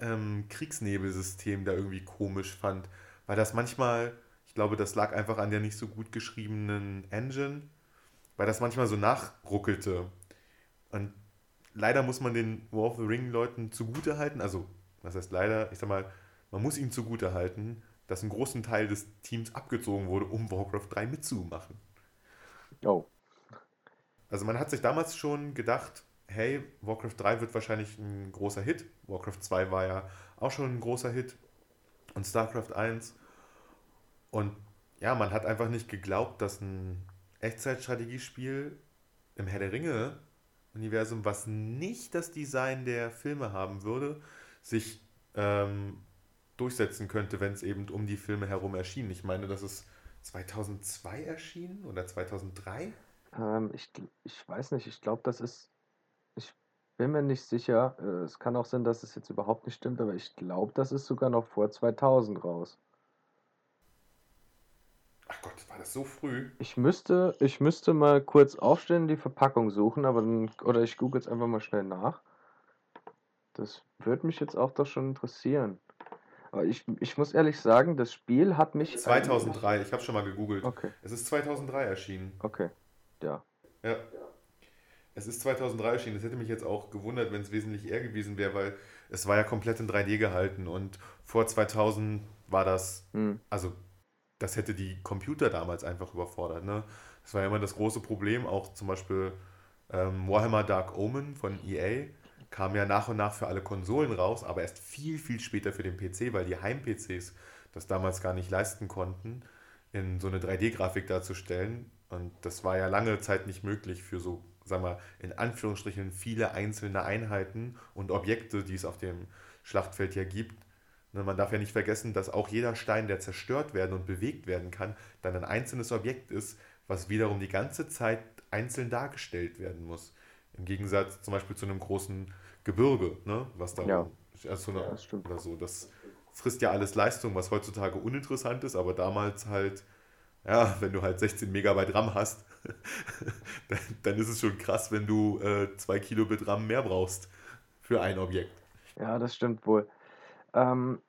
ähm, Kriegsnebelsystem da irgendwie komisch fand, weil das manchmal, ich glaube, das lag einfach an der nicht so gut geschriebenen Engine, weil das manchmal so nachruckelte. Und leider muss man den War of the Ring Leuten zugute halten, also was heißt leider, ich sag mal, man muss ihnen zugute halten, dass ein großen Teil des Teams abgezogen wurde, um Warcraft 3 mitzumachen. Oh. Also man hat sich damals schon gedacht, hey, Warcraft 3 wird wahrscheinlich ein großer Hit. Warcraft 2 war ja auch schon ein großer Hit. Und StarCraft 1. Und ja, man hat einfach nicht geglaubt, dass ein Echtzeitstrategiespiel im Herr der Ringe Universum, was nicht das Design der Filme haben würde, sich ähm, durchsetzen könnte, wenn es eben um die Filme herum erschien. Ich meine, das ist 2002 erschienen oder 2003? Ähm, ich, ich weiß nicht, ich glaube, das ist, ich bin mir nicht sicher. Äh, es kann auch sein, dass es jetzt überhaupt nicht stimmt, aber ich glaube, das ist sogar noch vor 2000 raus. Ach Gott, war das so früh? Ich müsste, ich müsste mal kurz aufstehen, die Verpackung suchen, aber dann, oder ich google jetzt einfach mal schnell nach. Das würde mich jetzt auch doch schon interessieren. Aber ich, ich muss ehrlich sagen, das Spiel hat mich. 2003, ich habe schon mal gegoogelt. Okay. Es ist 2003 erschienen. Okay, ja. Ja. Es ist 2003 erschienen. Das hätte mich jetzt auch gewundert, wenn es wesentlich eher gewesen wäre, weil es war ja komplett in 3D gehalten und vor 2000 war das, hm. also das hätte die Computer damals einfach überfordert. Ne? Das war ja immer das große Problem, auch zum Beispiel ähm, Warhammer Dark Omen von EA kam ja nach und nach für alle Konsolen raus, aber erst viel, viel später für den PC, weil die Heim-PCs das damals gar nicht leisten konnten, in so eine 3D-Grafik darzustellen. Und das war ja lange Zeit nicht möglich für so, sagen wir, in Anführungsstrichen viele einzelne Einheiten und Objekte, die es auf dem Schlachtfeld ja gibt. Ne, man darf ja nicht vergessen, dass auch jeder Stein, der zerstört werden und bewegt werden kann, dann ein einzelnes Objekt ist, was wiederum die ganze Zeit einzeln dargestellt werden muss. Im Gegensatz zum Beispiel zu einem großen Gebirge, ne? was da ja. also eine, ja, oder so. Das frisst ja alles Leistung, was heutzutage uninteressant ist, aber damals halt, ja, wenn du halt 16 Megabyte RAM hast, (laughs) dann, dann, ist es schon krass, wenn du äh, 2 Kilobit RAM mehr brauchst für ein Objekt. Ja, das stimmt wohl. Ähm,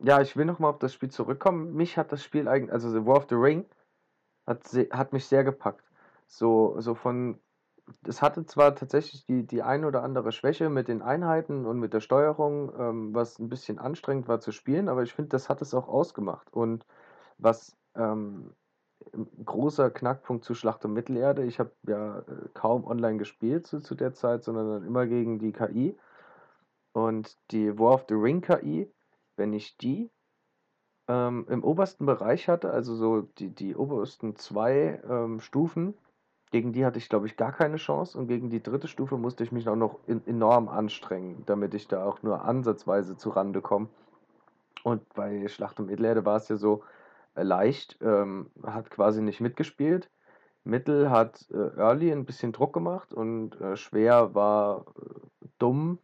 ja, ich will nochmal auf das Spiel zurückkommen. Mich hat das Spiel eigentlich, also The War of the Ring, hat, hat mich sehr gepackt. So, so von es hatte zwar tatsächlich die, die ein oder andere Schwäche mit den Einheiten und mit der Steuerung, ähm, was ein bisschen anstrengend war zu spielen, aber ich finde, das hat es auch ausgemacht. Und was ähm, großer Knackpunkt zu Schlacht um Mittelerde, ich habe ja äh, kaum online gespielt zu, zu der Zeit, sondern dann immer gegen die KI. Und die War of the Ring KI, wenn ich die ähm, im obersten Bereich hatte, also so die, die obersten zwei ähm, Stufen, gegen die hatte ich, glaube ich, gar keine Chance und gegen die dritte Stufe musste ich mich auch noch in, enorm anstrengen, damit ich da auch nur ansatzweise zu Rande komme. Und bei Schlacht um Mittelerde war es ja so, leicht ähm, hat quasi nicht mitgespielt. Mittel hat äh, Early ein bisschen Druck gemacht und äh, schwer war äh, dumm,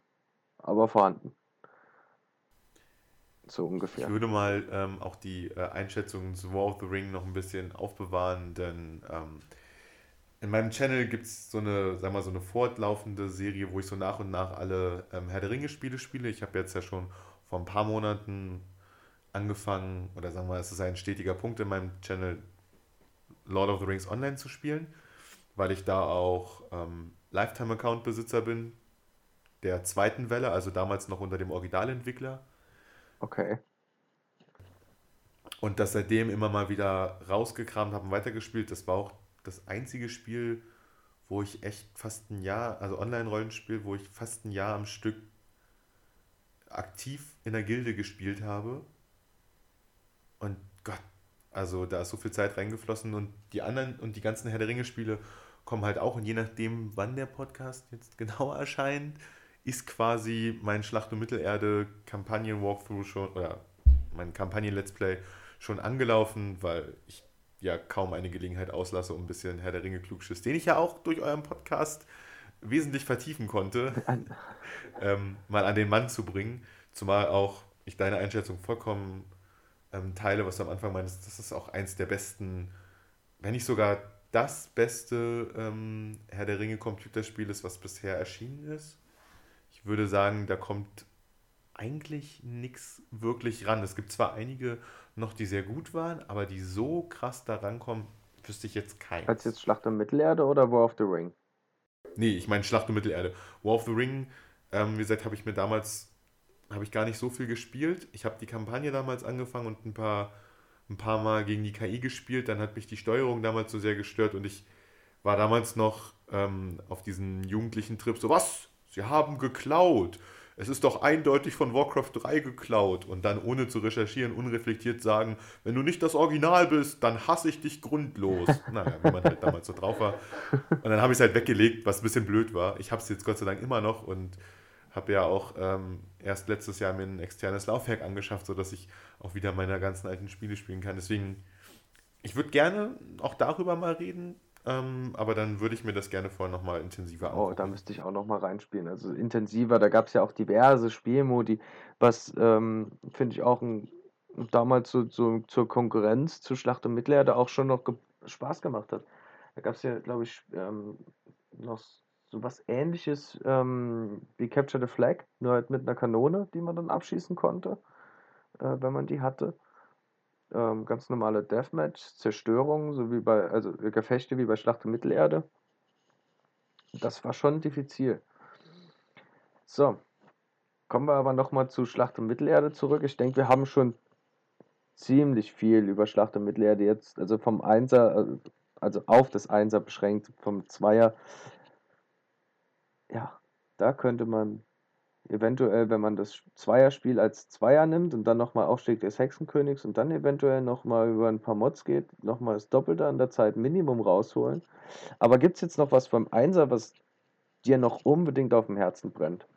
aber vorhanden. So ungefähr. Ich würde mal ähm, auch die äh, Einschätzung zu War of the Ring noch ein bisschen aufbewahren, denn ähm, in meinem Channel gibt es so eine, sag mal, so eine fortlaufende Serie, wo ich so nach und nach alle ähm, Herr der Ringe-Spiele spiele. Ich habe jetzt ja schon vor ein paar Monaten angefangen, oder sagen wir, es ist ein stetiger Punkt in meinem Channel, Lord of the Rings Online zu spielen, weil ich da auch ähm, Lifetime-Account-Besitzer bin, der zweiten Welle, also damals noch unter dem Originalentwickler. Okay. Und das seitdem immer mal wieder rausgekramt habe und weitergespielt. Das war auch das einzige Spiel, wo ich echt fast ein Jahr, also Online-Rollenspiel, wo ich fast ein Jahr am Stück aktiv in der Gilde gespielt habe. Und Gott, also da ist so viel Zeit reingeflossen und die anderen und die ganzen Herr der Ringe-Spiele kommen halt auch und je nachdem, wann der Podcast jetzt (laughs) genau erscheint, ist quasi mein Schlacht um Mittelerde Kampagnen-Walkthrough schon oder mein Kampagnen-Let's Play schon angelaufen, weil ich ja kaum eine Gelegenheit auslasse, um ein bisschen Herr der Ringe Klugschiss, den ich ja auch durch euren Podcast wesentlich vertiefen konnte, (laughs) ähm, mal an den Mann zu bringen. Zumal auch ich deine Einschätzung vollkommen ähm, teile, was du am Anfang meinst, das ist auch eins der besten, wenn nicht sogar das beste ähm, Herr der Ringe Computerspiel ist, was bisher erschienen ist. Ich würde sagen, da kommt eigentlich nichts wirklich ran. Es gibt zwar einige noch, die sehr gut waren, aber die so krass da rankommen, wüsste ich jetzt keinen. Als jetzt Schlacht um Mittelerde oder War of the Ring? Nee, ich meine Schlacht um Mittelerde. War of the Ring, ähm, wie gesagt, habe ich mir damals, habe ich gar nicht so viel gespielt. Ich habe die Kampagne damals angefangen und ein paar, ein paar Mal gegen die KI gespielt. Dann hat mich die Steuerung damals so sehr gestört und ich war damals noch ähm, auf diesen jugendlichen Trip so, was? Sie haben geklaut es ist doch eindeutig von Warcraft 3 geklaut und dann ohne zu recherchieren unreflektiert sagen, wenn du nicht das Original bist, dann hasse ich dich grundlos. (laughs) naja, wie man halt damals so drauf war. Und dann habe ich es halt weggelegt, was ein bisschen blöd war. Ich habe es jetzt Gott sei Dank immer noch und habe ja auch ähm, erst letztes Jahr mir ein externes Laufwerk angeschafft, sodass ich auch wieder meine ganzen alten Spiele spielen kann. Deswegen, ich würde gerne auch darüber mal reden, ähm, aber dann würde ich mir das gerne vorher nochmal intensiver anschauen. Oh, da müsste ich auch nochmal reinspielen. Also intensiver, da gab es ja auch diverse Spielmodi, was ähm, finde ich auch ein, damals so, so, zur Konkurrenz zu Schlacht um Mittelerde auch schon noch Spaß gemacht hat. Da gab es ja, glaube ich, ähm, noch so was ähnliches ähm, wie Capture the Flag, nur halt mit einer Kanone, die man dann abschießen konnte, äh, wenn man die hatte ähm, ganz normale Deathmatch, Zerstörung, so wie bei, also Gefechte wie bei Schlacht um Mittelerde. Das war schon diffizil. So, kommen wir aber nochmal zu Schlacht um Mittelerde zurück. Ich denke, wir haben schon ziemlich viel über Schlacht um Mittelerde jetzt, also vom Einser, also auf das Einser beschränkt, vom Zweier. Ja, da könnte man eventuell, wenn man das Zweierspiel als Zweier nimmt und dann nochmal Aufstieg des Hexenkönigs und dann eventuell nochmal über ein paar Mods geht, nochmal das Doppelte an der Zeit Minimum rausholen. Aber gibt es jetzt noch was vom Einser, was dir noch unbedingt auf dem Herzen brennt?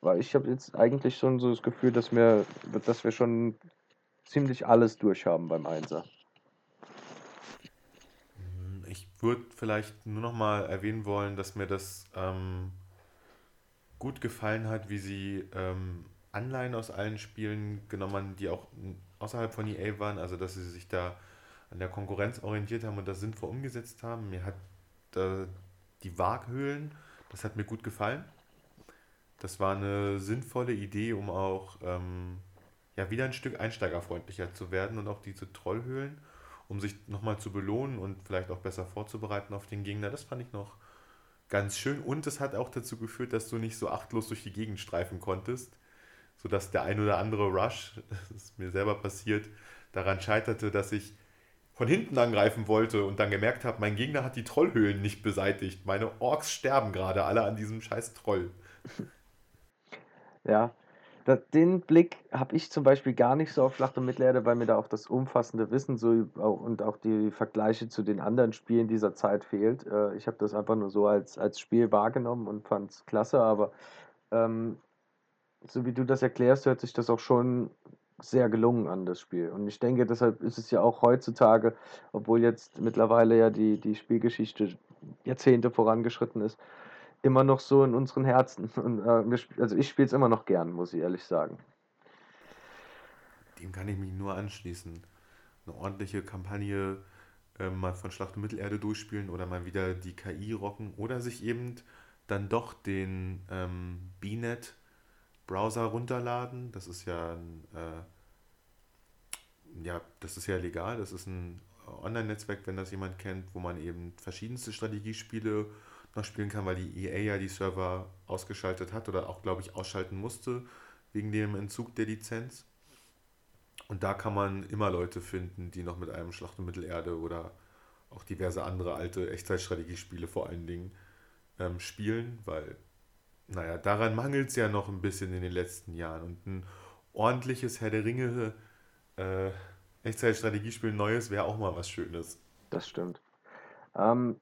Weil ich habe jetzt eigentlich schon so das Gefühl, dass wir, dass wir schon ziemlich alles durchhaben beim Einser. Ich würde vielleicht nur nochmal erwähnen wollen, dass mir das ähm gut gefallen hat, wie sie ähm, Anleihen aus allen Spielen genommen haben, die auch außerhalb von EA waren, also dass sie sich da an der Konkurrenz orientiert haben und das sinnvoll umgesetzt haben. Mir hat äh, die Waghöhlen, das hat mir gut gefallen. Das war eine sinnvolle Idee, um auch ähm, ja, wieder ein Stück einsteigerfreundlicher zu werden und auch diese Trollhöhlen, um sich nochmal zu belohnen und vielleicht auch besser vorzubereiten auf den Gegner. Das fand ich noch ganz schön. Und es hat auch dazu geführt, dass du nicht so achtlos durch die Gegend streifen konntest, sodass der ein oder andere Rush, das ist mir selber passiert, daran scheiterte, dass ich von hinten angreifen wollte und dann gemerkt habe, mein Gegner hat die Trollhöhlen nicht beseitigt. Meine Orks sterben gerade alle an diesem scheiß Troll. (laughs) Ja, den Blick habe ich zum Beispiel gar nicht so auf Schlacht um Mittelerde, weil mir da auch das umfassende Wissen so und auch die Vergleiche zu den anderen Spielen dieser Zeit fehlt. Äh, ich habe das einfach nur so als, als Spiel wahrgenommen und fand es klasse, aber ähm, so wie du das erklärst, hört sich das auch schon sehr gelungen an, das Spiel. Und ich denke, deshalb ist es ja auch heutzutage, obwohl jetzt mittlerweile ja die, die Spielgeschichte Jahrzehnte vorangeschritten ist, immer noch so in unseren Herzen. (laughs) Und, äh, also ich spiele es immer noch gern, muss ich ehrlich sagen. Dem kann ich mich nur anschließen. Eine ordentliche Kampagne äh, mal von Schlacht um Mittelerde durchspielen oder mal wieder die KI rocken oder sich eben dann doch den ähm, BNet Browser runterladen. Das ist ja ein, äh, ja, das ist ja legal. Das ist ein Online-Netzwerk, wenn das jemand kennt, wo man eben verschiedenste Strategiespiele noch spielen kann, weil die EA ja die Server ausgeschaltet hat oder auch, glaube ich, ausschalten musste wegen dem Entzug der Lizenz. Und da kann man immer Leute finden, die noch mit einem Schlacht um Mittelerde oder auch diverse andere alte Echtzeitstrategiespiele vor allen Dingen ähm, spielen, weil, naja, daran mangelt es ja noch ein bisschen in den letzten Jahren. Und ein ordentliches Herr der Ringe äh, Echtzeitstrategiespiel Neues wäre auch mal was Schönes. Das stimmt. Ähm,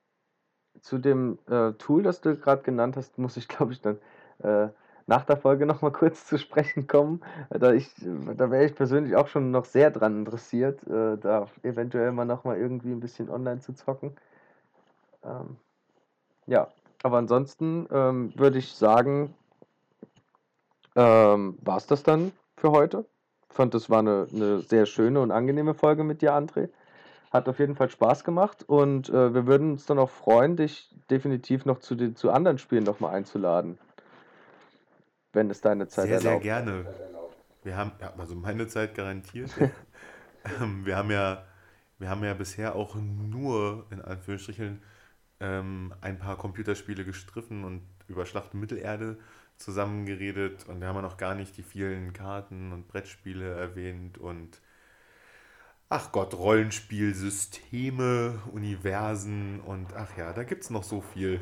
zu dem äh, Tool, das du gerade genannt hast, muss ich, (laughs) glaube ich, dann äh, nach der Folge nochmal kurz zu sprechen kommen. Da, da wäre ich persönlich auch schon noch sehr dran interessiert, äh, da eventuell mal nochmal irgendwie ein bisschen online zu zocken. Ähm, ja, aber ansonsten ähm, würde ich sagen, ähm, war es das dann für heute. Ich fand, das war eine, eine sehr schöne und angenehme Folge mit dir, André. Hat auf jeden Fall Spaß gemacht und äh, wir würden uns dann auch freuen, dich definitiv noch zu, den, zu anderen Spielen nochmal einzuladen. Wenn es deine Zeit Sehr, sehr erlaubt. gerne. Wir haben, ja, also meine Zeit garantiert. (laughs) Ähm, wir haben ja, wir haben ja bisher auch nur, in Anführungsstrichen, ähm, ein paar Computerspiele gestriffen und über Schlacht Mittelerde zusammengeredet und wir haben ja noch gar nicht die vielen Karten und Brettspiele erwähnt und ach Gott, Rollenspielsysteme, Universen und ach ja, da gibt es noch so viel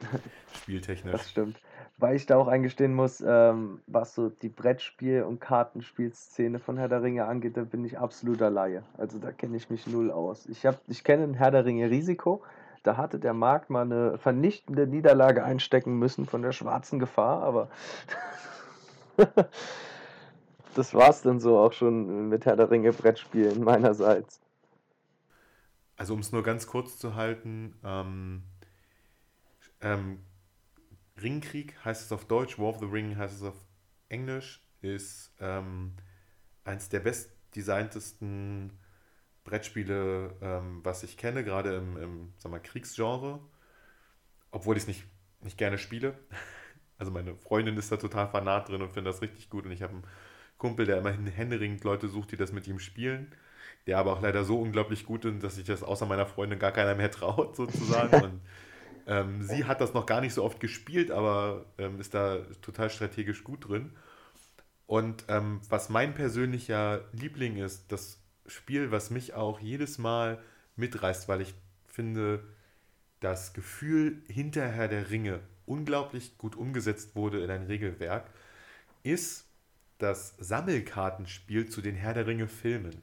(laughs) spieltechnisch. Das stimmt. Weil ich da auch eingestehen muss, ähm, was so die Brettspiel- und Kartenspielszene von Herr der Ringe angeht, da bin ich absoluter Laie. Also da kenne ich mich null aus. Ich, hab, ich kenne ein Herr der Ringe Risiko. Da hatte der Markt mal eine vernichtende Niederlage einstecken müssen von der schwarzen Gefahr, aber (laughs) das war's dann so auch schon mit Herr der Ringe Brettspielen meinerseits. Also um es nur ganz kurz zu halten, ähm, ähm, Ringkrieg heißt es auf Deutsch, War of the Ring heißt es auf Englisch, ist ähm, eins der bestdesigntesten Brettspiele, ähm, was ich kenne, gerade im, im sag mal, Kriegsgenre, obwohl ich es nicht, nicht gerne spiele. (laughs) Also meine Freundin ist da total fanat drin und findet das richtig gut und ich habe einen Kumpel, der immerhin händeringend Leute sucht, die das mit ihm spielen, der aber auch leider so unglaublich gut ist, dass sich das außer meiner Freundin gar keiner mehr (laughs) traut, sozusagen. Und ähm, sie hat das noch gar nicht so oft gespielt, aber ähm, ist da total strategisch gut drin. Und ähm, was mein persönlicher Liebling ist, das Spiel, was mich auch jedes Mal mitreißt, weil ich finde, das Gefühl hinterher der Ringe unglaublich gut umgesetzt wurde in ein Regelwerk, ist das Sammelkartenspiel zu den Herr der Ringe Filmen.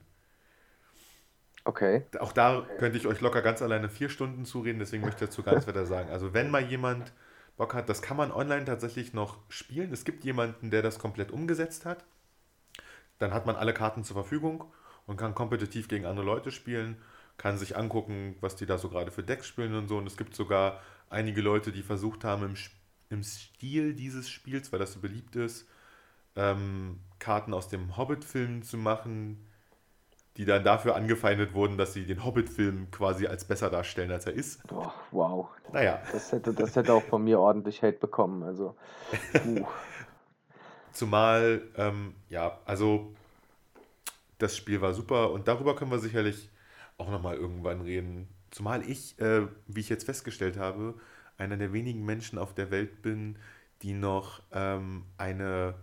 Okay. Auch da könnte ich euch locker ganz alleine vier Stunden zureden, deswegen möchte ich dazu gar nichts weiter sagen. Also wenn mal jemand Bock hat, das kann man online tatsächlich noch spielen. Es gibt jemanden, der das komplett umgesetzt hat. Dann hat man alle Karten zur Verfügung und kann kompetitiv gegen andere Leute spielen, kann sich angucken, was die da so gerade für Decks spielen und so. Und es gibt sogar einige Leute, die versucht haben, im, im Stil dieses Spiels, weil das so beliebt ist, ähm, Karten aus dem Hobbit-Film zu machen, die dann dafür angefeindet wurden, dass sie den Hobbit-Film quasi als besser darstellen, als er ist. Oh, wow. Naja. Das hätte, das hätte auch von mir ordentlich Hate bekommen. Also. (laughs) Zumal, ähm, ja, also das Spiel war super und darüber können wir sicherlich auch nochmal irgendwann reden. Zumal ich, äh, wie ich jetzt festgestellt habe, einer der wenigen Menschen auf der Welt bin, die noch ähm, eine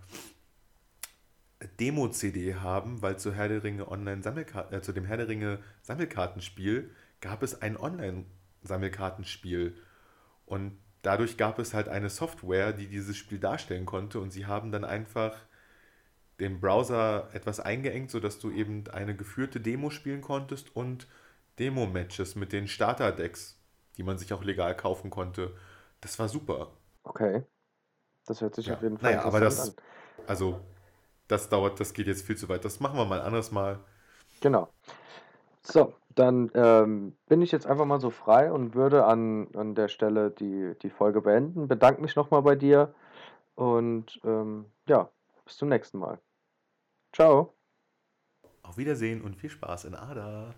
Demo-CD haben, weil zu Herr der Ringe Online Sammelkarten, äh, zu dem Herr der Ringe Sammelkartenspiel gab es ein Online-Sammelkartenspiel. Und dadurch gab es halt eine Software, die dieses Spiel darstellen konnte. Und sie haben dann einfach den Browser etwas eingeengt, sodass du eben eine geführte Demo spielen konntest und Demo-Matches mit den Starter-Decks, die man sich auch legal kaufen konnte. Das war super. Okay. Das hört sich Ja. auf jeden Fall Naja, aber das, also, das dauert, das geht jetzt viel zu weit. Das machen wir mal anderes Mal. Genau. So, dann ähm, bin ich jetzt einfach mal so frei und würde an, an der Stelle die, die Folge beenden. Bedanke mich nochmal bei dir und ähm, ja, bis zum nächsten Mal. Ciao. Auf Wiedersehen und viel Spaß in Ada.